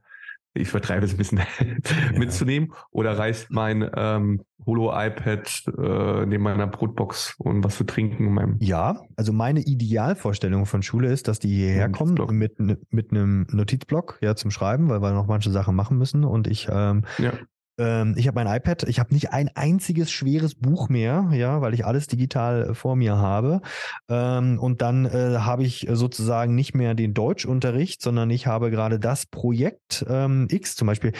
ich vertreibe es ein bisschen, ja. mitzunehmen? Oder reicht mein ähm, Holo-iPad äh, neben meiner Brotbox und was zu trinken? Ja, also meine Idealvorstellung von Schule ist, dass die hierher kommen mit, mit einem Notizblock ja, zum Schreiben, weil wir noch manche Sachen machen müssen und ich ähm, ja. Ähm, ich habe mein iPad, ich habe nicht ein einziges schweres Buch mehr, ja, weil ich alles digital äh, vor mir habe. Ähm, und dann äh, habe ich sozusagen nicht mehr den Deutschunterricht, sondern ich habe gerade das Projekt ähm, X zum Beispiel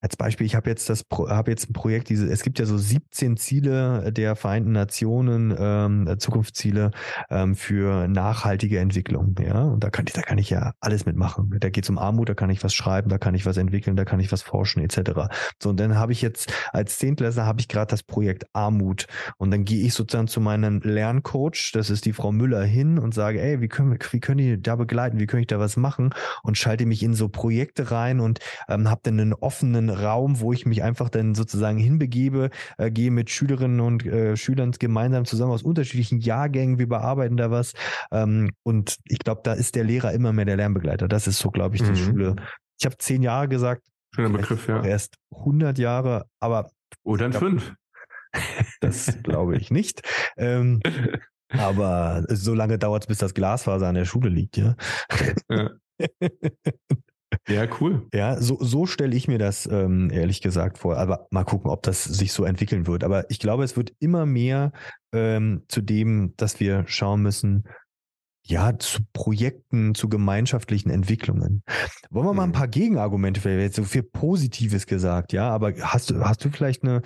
als Beispiel, ich habe jetzt das habe jetzt ein Projekt, diese, es gibt ja so 17 Ziele der Vereinten Nationen, ähm, Zukunftsziele ähm, für nachhaltige Entwicklung. Ja, und da kann ich, da kann ich ja alles mitmachen. Da geht es um Armut, da kann ich was schreiben, da kann ich was entwickeln, da kann ich was forschen, etc. So, und dann habe ich jetzt als Zehntklässler habe ich gerade das Projekt Armut. Und dann gehe ich sozusagen zu meinem Lerncoach, das ist die Frau Müller, hin und sage, ey, wie können wie können die da begleiten, wie kann ich da was machen? Und schalte mich in so Projekte rein und ähm, habe dann einen offenen Raum, wo ich mich einfach dann sozusagen hinbegebe, äh, gehe mit Schülerinnen und äh, Schülern gemeinsam zusammen aus unterschiedlichen Jahrgängen, wir bearbeiten da was. Ähm, und ich glaube, da ist der Lehrer immer mehr der Lernbegleiter. Das ist so, glaube ich, die mhm. Schule. Ich habe zehn Jahre gesagt. Schöner Begriff, ja. Erst 100 Jahre, aber. Oder in fünf. Das glaube ich nicht. Ähm, aber so lange dauert es, bis das Glasfaser an der Schule liegt, ja. ja. Ja, cool. Ja, so, so stelle ich mir das ähm, ehrlich gesagt vor. Aber mal gucken, ob das sich so entwickeln wird. Aber ich glaube, es wird immer mehr ähm, zu dem, dass wir schauen müssen, ja, zu Projekten, zu gemeinschaftlichen Entwicklungen. Wollen wir mal ein mhm. paar Gegenargumente, vielleicht jetzt so viel Positives gesagt, ja, aber hast du, hast du vielleicht eine,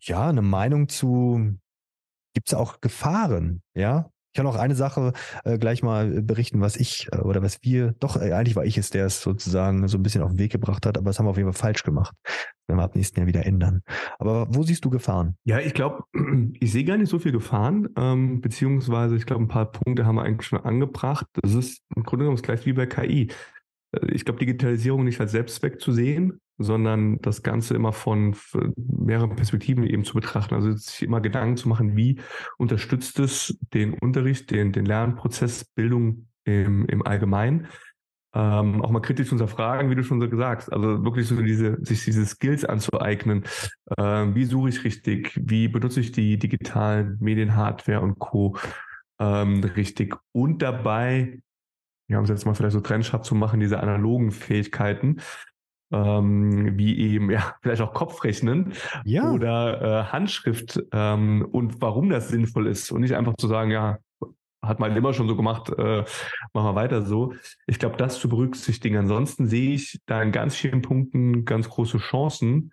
ja, eine Meinung zu, gibt es auch Gefahren, ja? Ich kann auch eine Sache äh, gleich mal berichten, was ich äh, oder was wir, doch, äh, eigentlich war ich es, der es sozusagen so ein bisschen auf den Weg gebracht hat, aber das haben wir auf jeden Fall falsch gemacht. Das werden wir ab nächsten Jahr wieder ändern. Aber wo siehst du Gefahren? Ja, ich glaube, ich sehe gar nicht so viel Gefahren, ähm, beziehungsweise ich glaube, ein paar Punkte haben wir eigentlich schon angebracht. Das ist im Grunde genommen gleich wie bei KI. Äh, ich glaube, Digitalisierung nicht als Selbstzweck zu sehen, sondern das Ganze immer von mehreren Perspektiven eben zu betrachten. Also sich immer Gedanken zu machen, wie unterstützt es den Unterricht, den, den Lernprozess, Bildung im, im Allgemeinen. Ähm, auch mal kritisch zu hinterfragen, wie du schon so gesagt hast. Also wirklich so diese, sich diese Skills anzueignen. Ähm, wie suche ich richtig? Wie benutze ich die digitalen Medien, Hardware und Co. Ähm, richtig? Und dabei, ja, um es jetzt mal vielleicht so trennscharf zu machen, diese analogen Fähigkeiten, ähm, wie eben ja vielleicht auch Kopfrechnen ja. oder äh, Handschrift ähm, und warum das sinnvoll ist und nicht einfach zu sagen, ja, hat man immer schon so gemacht, äh, machen wir weiter so. Ich glaube, das zu berücksichtigen. Ansonsten sehe ich da in ganz vielen Punkten ganz große Chancen.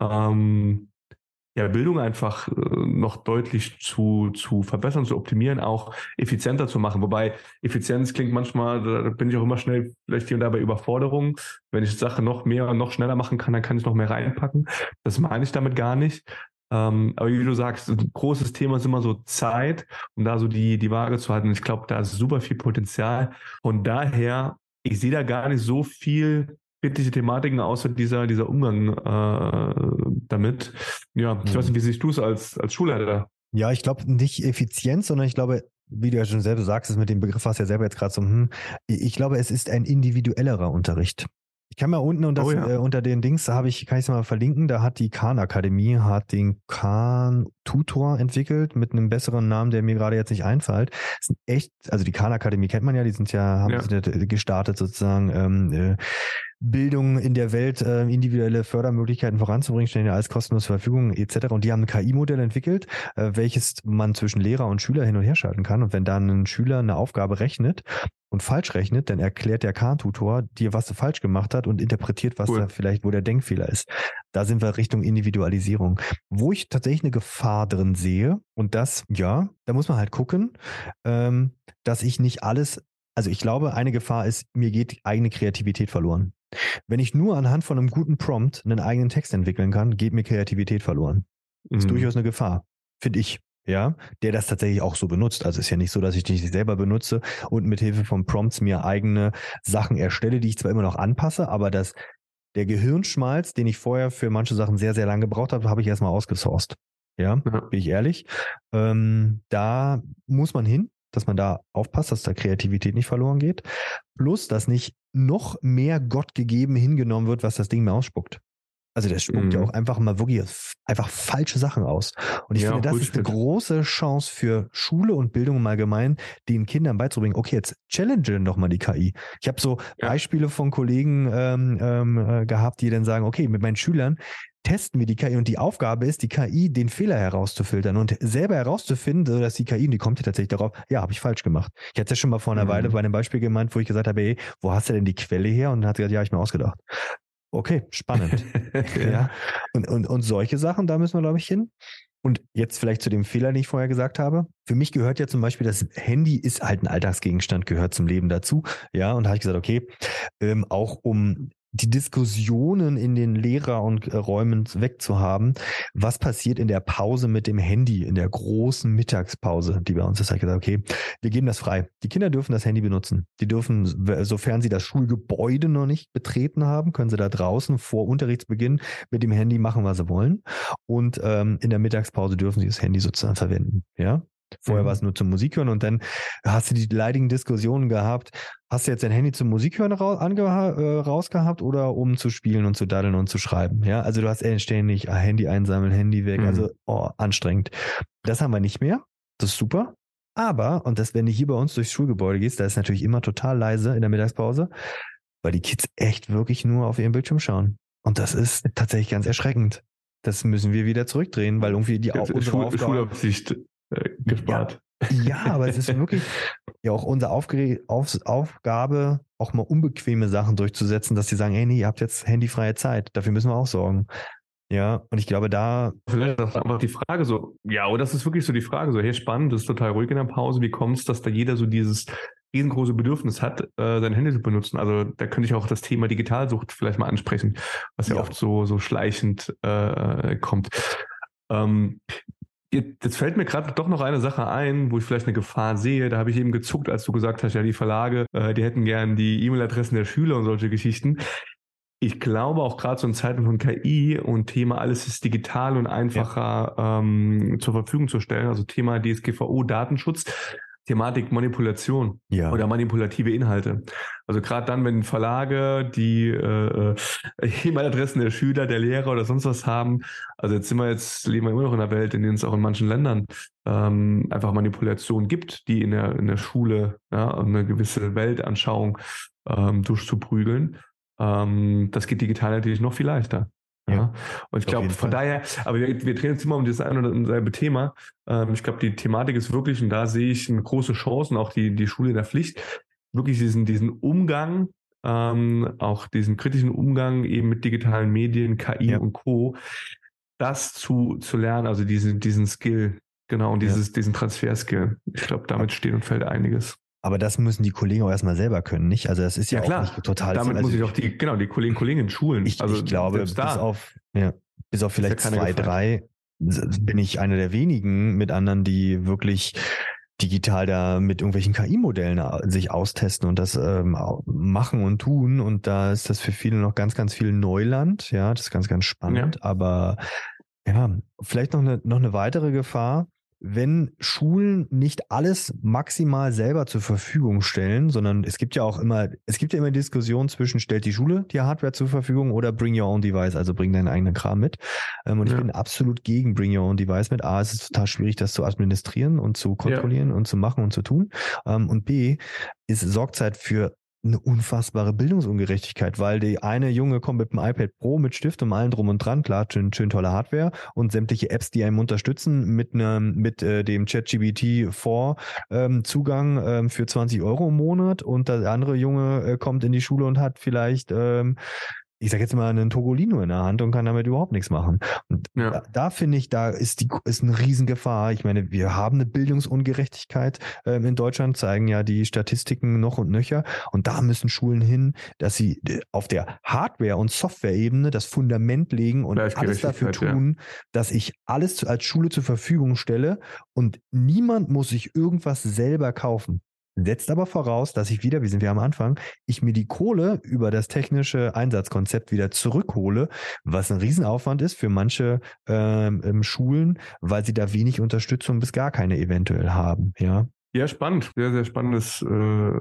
Ähm, ja, Bildung einfach äh, noch deutlich zu, zu verbessern, zu optimieren, auch effizienter zu machen. Wobei Effizienz klingt manchmal, da bin ich auch immer schnell vielleicht hier und da bei Überforderung. Wenn ich Sache noch mehr und noch schneller machen kann, dann kann ich noch mehr reinpacken. Das meine ich damit gar nicht. Ähm, aber wie du sagst, ein großes Thema ist immer so Zeit, um da so die, die Waage zu halten. Ich glaube, da ist super viel Potenzial. Von daher, ich sehe da gar nicht so viel kritische Thematiken außer dieser, dieser Umgang äh, damit. Ja, ich weiß nicht, wie siehst du es als, als Schulleiter? Ja, ich glaube nicht Effizienz, sondern ich glaube, wie du ja schon selber sagst, ist mit dem Begriff hast ja selber jetzt gerade so, hm, ich glaube, es ist ein individuellerer Unterricht. Ich kann mal unten unter, oh, ja. äh, unter den Dings, da habe ich, kann ich es mal verlinken, da hat die Khan Akademie, hat den Khan Tutor entwickelt mit einem besseren Namen, der mir gerade jetzt nicht einfällt. Das sind echt, also die Khan Akademie kennt man ja, die sind ja, haben ja. gestartet sozusagen, ähm, äh, Bildung in der Welt, äh, individuelle Fördermöglichkeiten voranzubringen, stellen ja alles kostenlos zur Verfügung etc. Und die haben ein KI-Modell entwickelt, äh, welches man zwischen Lehrer und Schüler hin und her schalten kann. Und wenn dann ein Schüler eine Aufgabe rechnet und falsch rechnet, dann erklärt der Khan-Tutor dir, was er falsch gemacht hat und interpretiert, was cool. da vielleicht, wo der Denkfehler ist. Da sind wir Richtung Individualisierung. Wo ich tatsächlich eine Gefahr drin sehe, und das, ja, da muss man halt gucken, ähm, dass ich nicht alles also ich glaube, eine Gefahr ist, mir geht eigene Kreativität verloren. Wenn ich nur anhand von einem guten Prompt einen eigenen Text entwickeln kann, geht mir Kreativität verloren. Ist mhm. durchaus eine Gefahr, finde ich. Ja, der das tatsächlich auch so benutzt. Also ist ja nicht so, dass ich die selber benutze und mit Hilfe von Prompts mir eigene Sachen erstelle, die ich zwar immer noch anpasse, aber das, der Gehirnschmalz, den ich vorher für manche Sachen sehr, sehr lange gebraucht habe, habe ich erstmal ausgesourced. Ja, ja. bin ich ehrlich. Ähm, da muss man hin, dass man da aufpasst, dass da Kreativität nicht verloren geht. Plus, dass nicht noch mehr Gott gegeben hingenommen wird, was das Ding mir ausspuckt. Also der spuckt mhm. ja auch einfach mal wirklich einfach falsche Sachen aus. Und ich ja, finde, das ist eine große Chance für Schule und Bildung im Allgemeinen, den Kindern beizubringen, okay, jetzt challenge doch mal die KI. Ich habe so ja. Beispiele von Kollegen ähm, ähm, äh, gehabt, die dann sagen, okay, mit meinen Schülern testen wir die KI und die Aufgabe ist, die KI den Fehler herauszufiltern und selber herauszufinden, dass die KI, und die kommt ja tatsächlich darauf, ja, habe ich falsch gemacht. Ich hatte es ja schon mal vor einer mhm. Weile bei einem Beispiel gemeint, wo ich gesagt habe, ey, wo hast du denn die Quelle her? Und dann hat sie gesagt, ja, ich mir ausgedacht. Okay, spannend. ja. Und, und, und solche Sachen, da müssen wir, glaube ich, hin. Und jetzt vielleicht zu dem Fehler, den ich vorher gesagt habe. Für mich gehört ja zum Beispiel, das Handy ist halt ein Alltagsgegenstand, gehört zum Leben dazu. Ja, und da habe ich gesagt, okay, ähm, auch um die Diskussionen in den Lehrer- und äh, Räumen wegzuhaben. Was passiert in der Pause mit dem Handy, in der großen Mittagspause, die bei uns ist, ich gesagt, okay, wir geben das frei. Die Kinder dürfen das Handy benutzen. Die dürfen, sofern sie das Schulgebäude noch nicht betreten haben, können sie da draußen vor Unterrichtsbeginn mit dem Handy machen, was sie wollen. Und ähm, in der Mittagspause dürfen sie das Handy sozusagen verwenden. Ja, Vorher mhm. war es nur zum Musikhören und dann hast du die leidigen Diskussionen gehabt. Hast du jetzt dein Handy zum Musikhören ra äh, rausgehabt oder um zu spielen und zu daddeln und zu schreiben? Ja, also du hast ständig ah, Handy einsammeln, Handy weg, also, mhm. also oh, anstrengend. Das haben wir nicht mehr. Das ist super. Aber, und das, wenn du hier bei uns durchs Schulgebäude gehst, da ist natürlich immer total leise in der Mittagspause, weil die Kids echt wirklich nur auf ihren Bildschirm schauen. Und das ist tatsächlich ganz erschreckend. Das müssen wir wieder zurückdrehen, weil irgendwie die Schul Aufgabe, Schulaufsicht äh, gespart. Ja, ja, aber es ist wirklich ja auch unsere Aufge Auf Aufgabe, auch mal unbequeme Sachen durchzusetzen, dass sie sagen, hey, nee, ihr habt jetzt handyfreie Zeit. Dafür müssen wir auch sorgen. Ja, und ich glaube, da. Vielleicht auch einfach die Frage so, ja, oder das ist wirklich so die Frage, so, hey, spannend, das ist total ruhig in der Pause. Wie kommt es, dass da jeder so dieses riesengroße Bedürfnis hat, äh, sein Handy zu benutzen? Also da könnte ich auch das Thema Digitalsucht vielleicht mal ansprechen, was ja, ja oft so, so schleichend äh, kommt. Ähm, Jetzt fällt mir gerade doch noch eine Sache ein, wo ich vielleicht eine Gefahr sehe. Da habe ich eben gezuckt, als du gesagt hast, ja, die Verlage, äh, die hätten gern die E-Mail-Adressen der Schüler und solche Geschichten. Ich glaube auch gerade so in Zeiten von KI und Thema alles ist digital und einfacher ja. ähm, zur Verfügung zu stellen, also Thema DSGVO, Datenschutz, Thematik Manipulation ja. oder manipulative Inhalte. Also gerade dann, wenn Verlage die äh, äh, E-Mail-Adressen der Schüler, der Lehrer oder sonst was haben, also jetzt sind wir jetzt, leben wir immer noch in einer Welt, in der es auch in manchen Ländern ähm, einfach Manipulation gibt, die in der, in der Schule ja, eine gewisse Weltanschauung ähm, durchzuprügeln. Ähm, das geht digital natürlich noch viel leichter. Ja. Und ich glaube, von daher, aber wir, wir drehen jetzt immer um das ein oder dasselbe Thema. Ähm, ich glaube, die Thematik ist wirklich, und da sehe ich eine große Chance, und auch die, die Schule in der Pflicht, wirklich diesen, diesen Umgang, ähm, auch diesen kritischen Umgang eben mit digitalen Medien, KI ja. und Co., das zu, zu lernen, also diesen, diesen Skill, genau, und dieses, ja. diesen Transfer-Skill. Ich glaube, damit steht und fällt einiges. Aber das müssen die Kollegen auch erstmal selber können, nicht? Also das ist ja, ja klar. auch nicht total. Damit also muss ich auch die, genau, die Kollegen Kolleginnen schulen. Ich, also ich glaube, bis auf, ja, bis auf vielleicht ja zwei, Gefahr. drei bin ich einer der wenigen mit anderen, die wirklich digital da mit irgendwelchen KI-Modellen äh, sich austesten und das ähm, machen und tun. Und da ist das für viele noch ganz, ganz viel Neuland. Ja, das ist ganz, ganz spannend. Ja. Aber ja, vielleicht noch eine, noch eine weitere Gefahr wenn Schulen nicht alles maximal selber zur Verfügung stellen, sondern es gibt ja auch immer, es gibt ja immer Diskussionen zwischen, stellt die Schule die Hardware zur Verfügung oder bring your own device, also bring deinen eigenen Kram mit. Ähm, und ja. ich bin absolut gegen bring your own device mit. A, es ist total schwierig, das zu administrieren und zu kontrollieren ja. und zu machen und zu tun. Ähm, und B, ist Sorgzeit für eine unfassbare Bildungsungerechtigkeit, weil die eine Junge kommt mit dem iPad Pro mit Stift und allen drum und dran, klar, schön, schön tolle Hardware und sämtliche Apps, die einem unterstützen mit einem, mit äh, dem ChatGBT 4 ähm, Zugang ähm, für 20 Euro im Monat. Und der andere Junge äh, kommt in die Schule und hat vielleicht ähm, ich sag jetzt mal, einen Togolino in der Hand und kann damit überhaupt nichts machen. Und ja. da, da finde ich, da ist die ist eine Riesengefahr. Ich meine, wir haben eine Bildungsungerechtigkeit ähm, in Deutschland, zeigen ja die Statistiken noch und nöcher. Und da müssen Schulen hin, dass sie äh, auf der Hardware- und Software-Ebene das Fundament legen und alles dafür tun, ja. dass ich alles als Schule zur Verfügung stelle und niemand muss sich irgendwas selber kaufen. Setzt aber voraus, dass ich wieder, wie sind wir am Anfang, ich mir die Kohle über das technische Einsatzkonzept wieder zurückhole, was ein Riesenaufwand ist für manche ähm, Schulen, weil sie da wenig Unterstützung bis gar keine eventuell haben. Ja, ja spannend. Sehr, sehr spannendes äh,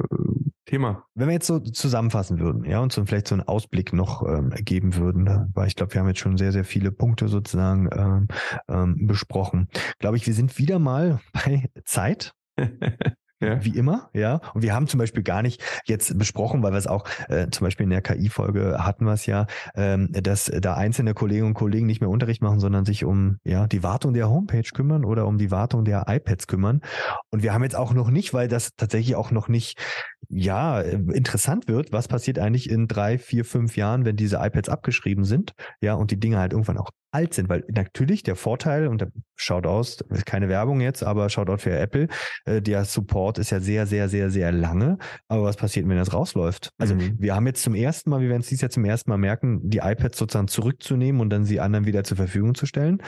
Thema. Wenn wir jetzt so zusammenfassen würden, ja, und so vielleicht so einen Ausblick noch ähm, geben würden, weil ich glaube, wir haben jetzt schon sehr, sehr viele Punkte sozusagen ähm, ähm, besprochen. Glaube ich, wir sind wieder mal bei Zeit. Ja. Wie immer, ja. Und wir haben zum Beispiel gar nicht jetzt besprochen, weil wir es auch äh, zum Beispiel in der KI-Folge hatten wir es ja, ähm, dass da einzelne Kolleginnen und Kollegen nicht mehr Unterricht machen, sondern sich um ja die Wartung der Homepage kümmern oder um die Wartung der iPads kümmern. Und wir haben jetzt auch noch nicht, weil das tatsächlich auch noch nicht ja interessant wird, was passiert eigentlich in drei, vier, fünf Jahren, wenn diese iPads abgeschrieben sind, ja, und die Dinge halt irgendwann auch alt sind, weil natürlich der Vorteil, und schaut aus, keine Werbung jetzt, aber schaut out für Apple, äh, der Support ist ja sehr, sehr, sehr, sehr lange. Aber was passiert, wenn das rausläuft? Also mhm. wir haben jetzt zum ersten Mal, wir werden es dieses Jahr zum ersten Mal merken, die iPads sozusagen zurückzunehmen und dann sie anderen wieder zur Verfügung zu stellen.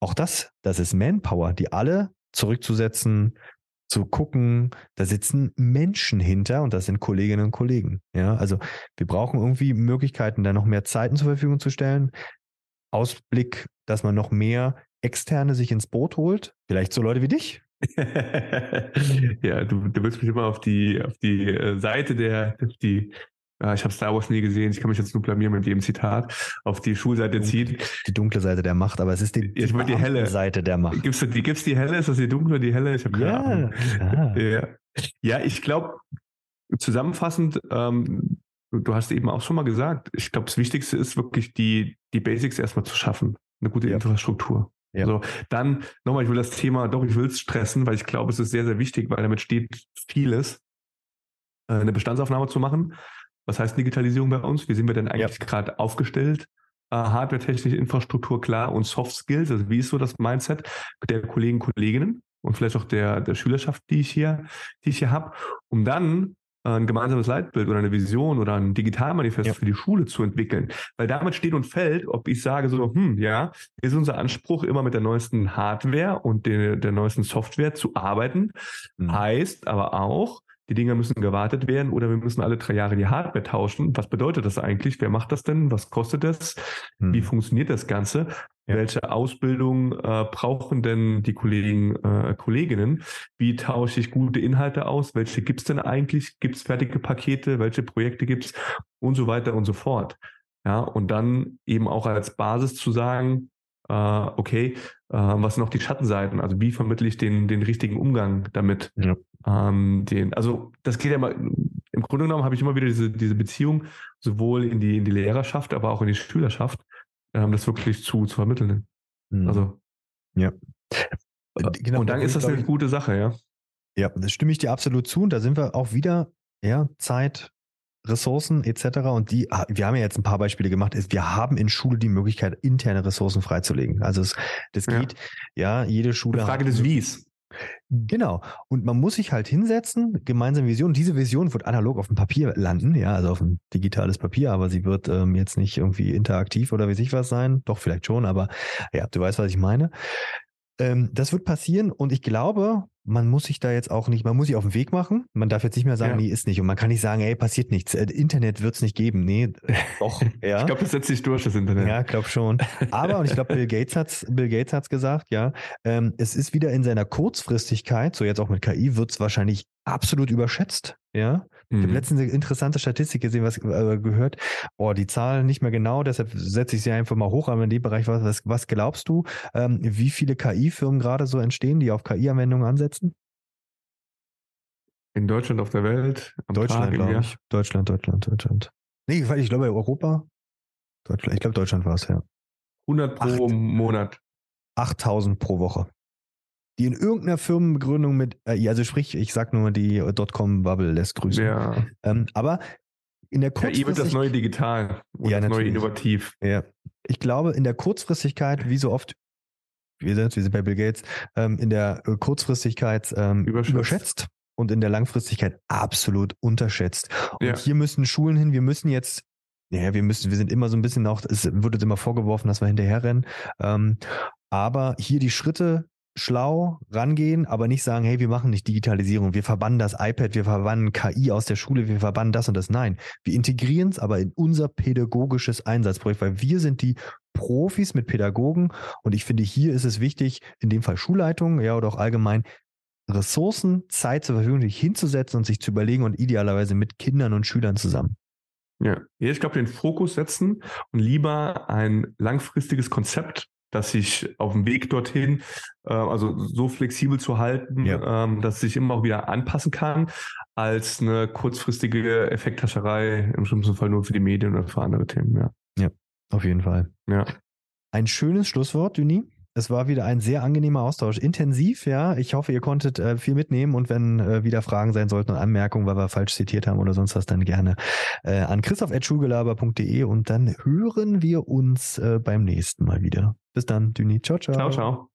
Auch das, das ist Manpower, die alle zurückzusetzen, zu gucken, da sitzen Menschen hinter und das sind Kolleginnen und Kollegen. Ja, also wir brauchen irgendwie Möglichkeiten, da noch mehr Zeiten zur Verfügung zu stellen. Ausblick, dass man noch mehr Externe sich ins Boot holt? Vielleicht so Leute wie dich? ja, du, du willst mich immer auf die, auf die äh, Seite der, die, ja, ich habe Star Wars nie gesehen, ich kann mich jetzt nur blamieren mit dem Zitat, auf die Schulseite ziehen. Die dunkle Seite der Macht, aber es ist die, die, die helle Seite der Macht. Gibt's die, gibt's die helle? Ist das die dunkle oder die helle? Ich habe keine ja, Ahnung. Ja. ja, ich glaube, zusammenfassend, ähm, du, hast eben auch schon mal gesagt, ich glaube, das Wichtigste ist wirklich die, die Basics erstmal zu schaffen. Eine gute ja. Infrastruktur. Ja. So, dann nochmal, ich will das Thema, doch, ich will es stressen, weil ich glaube, es ist sehr, sehr wichtig, weil damit steht vieles, äh, eine Bestandsaufnahme zu machen. Was heißt Digitalisierung bei uns? Wie sind wir denn eigentlich ja. gerade aufgestellt? Äh, Hardware, technische Infrastruktur, klar, und Soft Skills, also wie ist so das Mindset der Kollegen, Kolleginnen und vielleicht auch der, der Schülerschaft, die ich hier, die ich hier habe, um dann ein gemeinsames Leitbild oder eine Vision oder ein Digitalmanifest ja. für die Schule zu entwickeln. Weil damit steht und fällt, ob ich sage so, hm, ja, ist unser Anspruch, immer mit der neuesten Hardware und der, der neuesten Software zu arbeiten. Mhm. Heißt aber auch, die Dinger müssen gewartet werden oder wir müssen alle drei Jahre die Hardware tauschen. Was bedeutet das eigentlich? Wer macht das denn? Was kostet das? Mhm. Wie funktioniert das Ganze? Ja. Welche Ausbildung äh, brauchen denn die Kollegen, äh, Kolleginnen? Wie tausche ich gute Inhalte aus? Welche gibt's denn eigentlich? Gibt's fertige Pakete? Welche Projekte gibt's? Und so weiter und so fort. Ja, und dann eben auch als Basis zu sagen, äh, okay, äh, was sind noch die Schattenseiten? Also wie vermittle ich den, den richtigen Umgang damit? Ja. Ähm, den, also das geht ja mal, im Grunde genommen habe ich immer wieder diese, diese Beziehung sowohl in die, in die Lehrerschaft, aber auch in die Schülerschaft ähm, das wirklich zu, zu vermitteln. Mhm. Also. Ja. Äh, genau, und dann ist das eine ich, gute Sache, ja. Ja, das stimme ich dir absolut zu. Und da sind wir auch wieder, ja, Zeit, Ressourcen etc. Und die, ah, wir haben ja jetzt ein paar Beispiele gemacht, ist, wir haben in Schule die Möglichkeit, interne Ressourcen freizulegen. Also es, das geht, ja, ja jede Schule. Die Frage des Wies. Genau. Und man muss sich halt hinsetzen, gemeinsame Vision. Diese Vision wird analog auf dem Papier landen, ja, also auf ein digitales Papier, aber sie wird ähm, jetzt nicht irgendwie interaktiv oder wie sich was sein. Doch, vielleicht schon, aber ja, du weißt, was ich meine. Ähm, das wird passieren und ich glaube, man muss sich da jetzt auch nicht, man muss sich auf den Weg machen. Man darf jetzt nicht mehr sagen, ja. nee, ist nicht. Und man kann nicht sagen, ey, passiert nichts. Äh, Internet wird es nicht geben. Nee, doch. Ja. ich glaube, das setzt sich durch, das Internet. Ja, glaube schon. Aber, und ich glaube, Bill Gates hat's, Bill Gates hat's gesagt, ja, ähm, es ist wieder in seiner Kurzfristigkeit, so jetzt auch mit KI, wird es wahrscheinlich absolut überschätzt. Ja, ich habe mhm. letztens eine interessante Statistik gesehen, was äh, gehört. Oh, die Zahlen nicht mehr genau, deshalb setze ich sie einfach mal hoch. Aber in dem Bereich, was, was glaubst du, ähm, wie viele KI-Firmen gerade so entstehen, die auf KI-Anwendungen ansetzen? In Deutschland, auf der Welt? Deutschland, glaube ich. Deutschland, Deutschland, Deutschland. Nee, ich glaube Europa. Deutschland. Ich glaube, Deutschland war es, ja. 100 pro Acht, Monat. 8000 pro Woche die in irgendeiner Firmenbegründung mit, äh, also sprich, ich sag nur die Dotcom-Bubble lässt grüßen. Ja. Ähm, aber in der Kurzfristigkeit. KI wird das neue Digital und ja, das neue Innovativ. Ja. Ich glaube, in der Kurzfristigkeit, wie so oft, wir sind, wir sind bei Bill Gates, ähm, in der äh, Kurzfristigkeit ähm, überschätzt. überschätzt. und in der Langfristigkeit absolut unterschätzt. Und ja. hier müssen Schulen hin, wir müssen jetzt ja, wir müssen, wir sind immer so ein bisschen auch, es wird uns immer vorgeworfen, dass wir hinterherrennen. Ähm, aber hier die Schritte schlau rangehen, aber nicht sagen, hey, wir machen nicht Digitalisierung, wir verbannen das iPad, wir verbannen KI aus der Schule, wir verbannen das und das. Nein, wir integrieren es aber in unser pädagogisches Einsatzprojekt, weil wir sind die Profis mit Pädagogen und ich finde, hier ist es wichtig, in dem Fall Schulleitung, ja, oder auch allgemein, Ressourcen, Zeit zur Verfügung sich hinzusetzen und sich zu überlegen und idealerweise mit Kindern und Schülern zusammen. Ja, ich glaube, den Fokus setzen und lieber ein langfristiges Konzept dass sich auf dem Weg dorthin, äh, also so flexibel zu halten, ja. ähm, dass es sich immer auch wieder anpassen kann, als eine kurzfristige Effekthascherei, im schlimmsten Fall nur für die Medien oder für andere Themen. Ja, ja auf jeden Fall. Ja. Ein schönes Schlusswort, Duni. Es war wieder ein sehr angenehmer Austausch. Intensiv, ja. Ich hoffe, ihr konntet äh, viel mitnehmen und wenn äh, wieder Fragen sein sollten und Anmerkungen, weil wir falsch zitiert haben oder sonst was, dann gerne äh, an christoph.schulgelaber.de und dann hören wir uns äh, beim nächsten Mal wieder. Bis dann, Düni. Ciao, ciao. Ciao, ciao.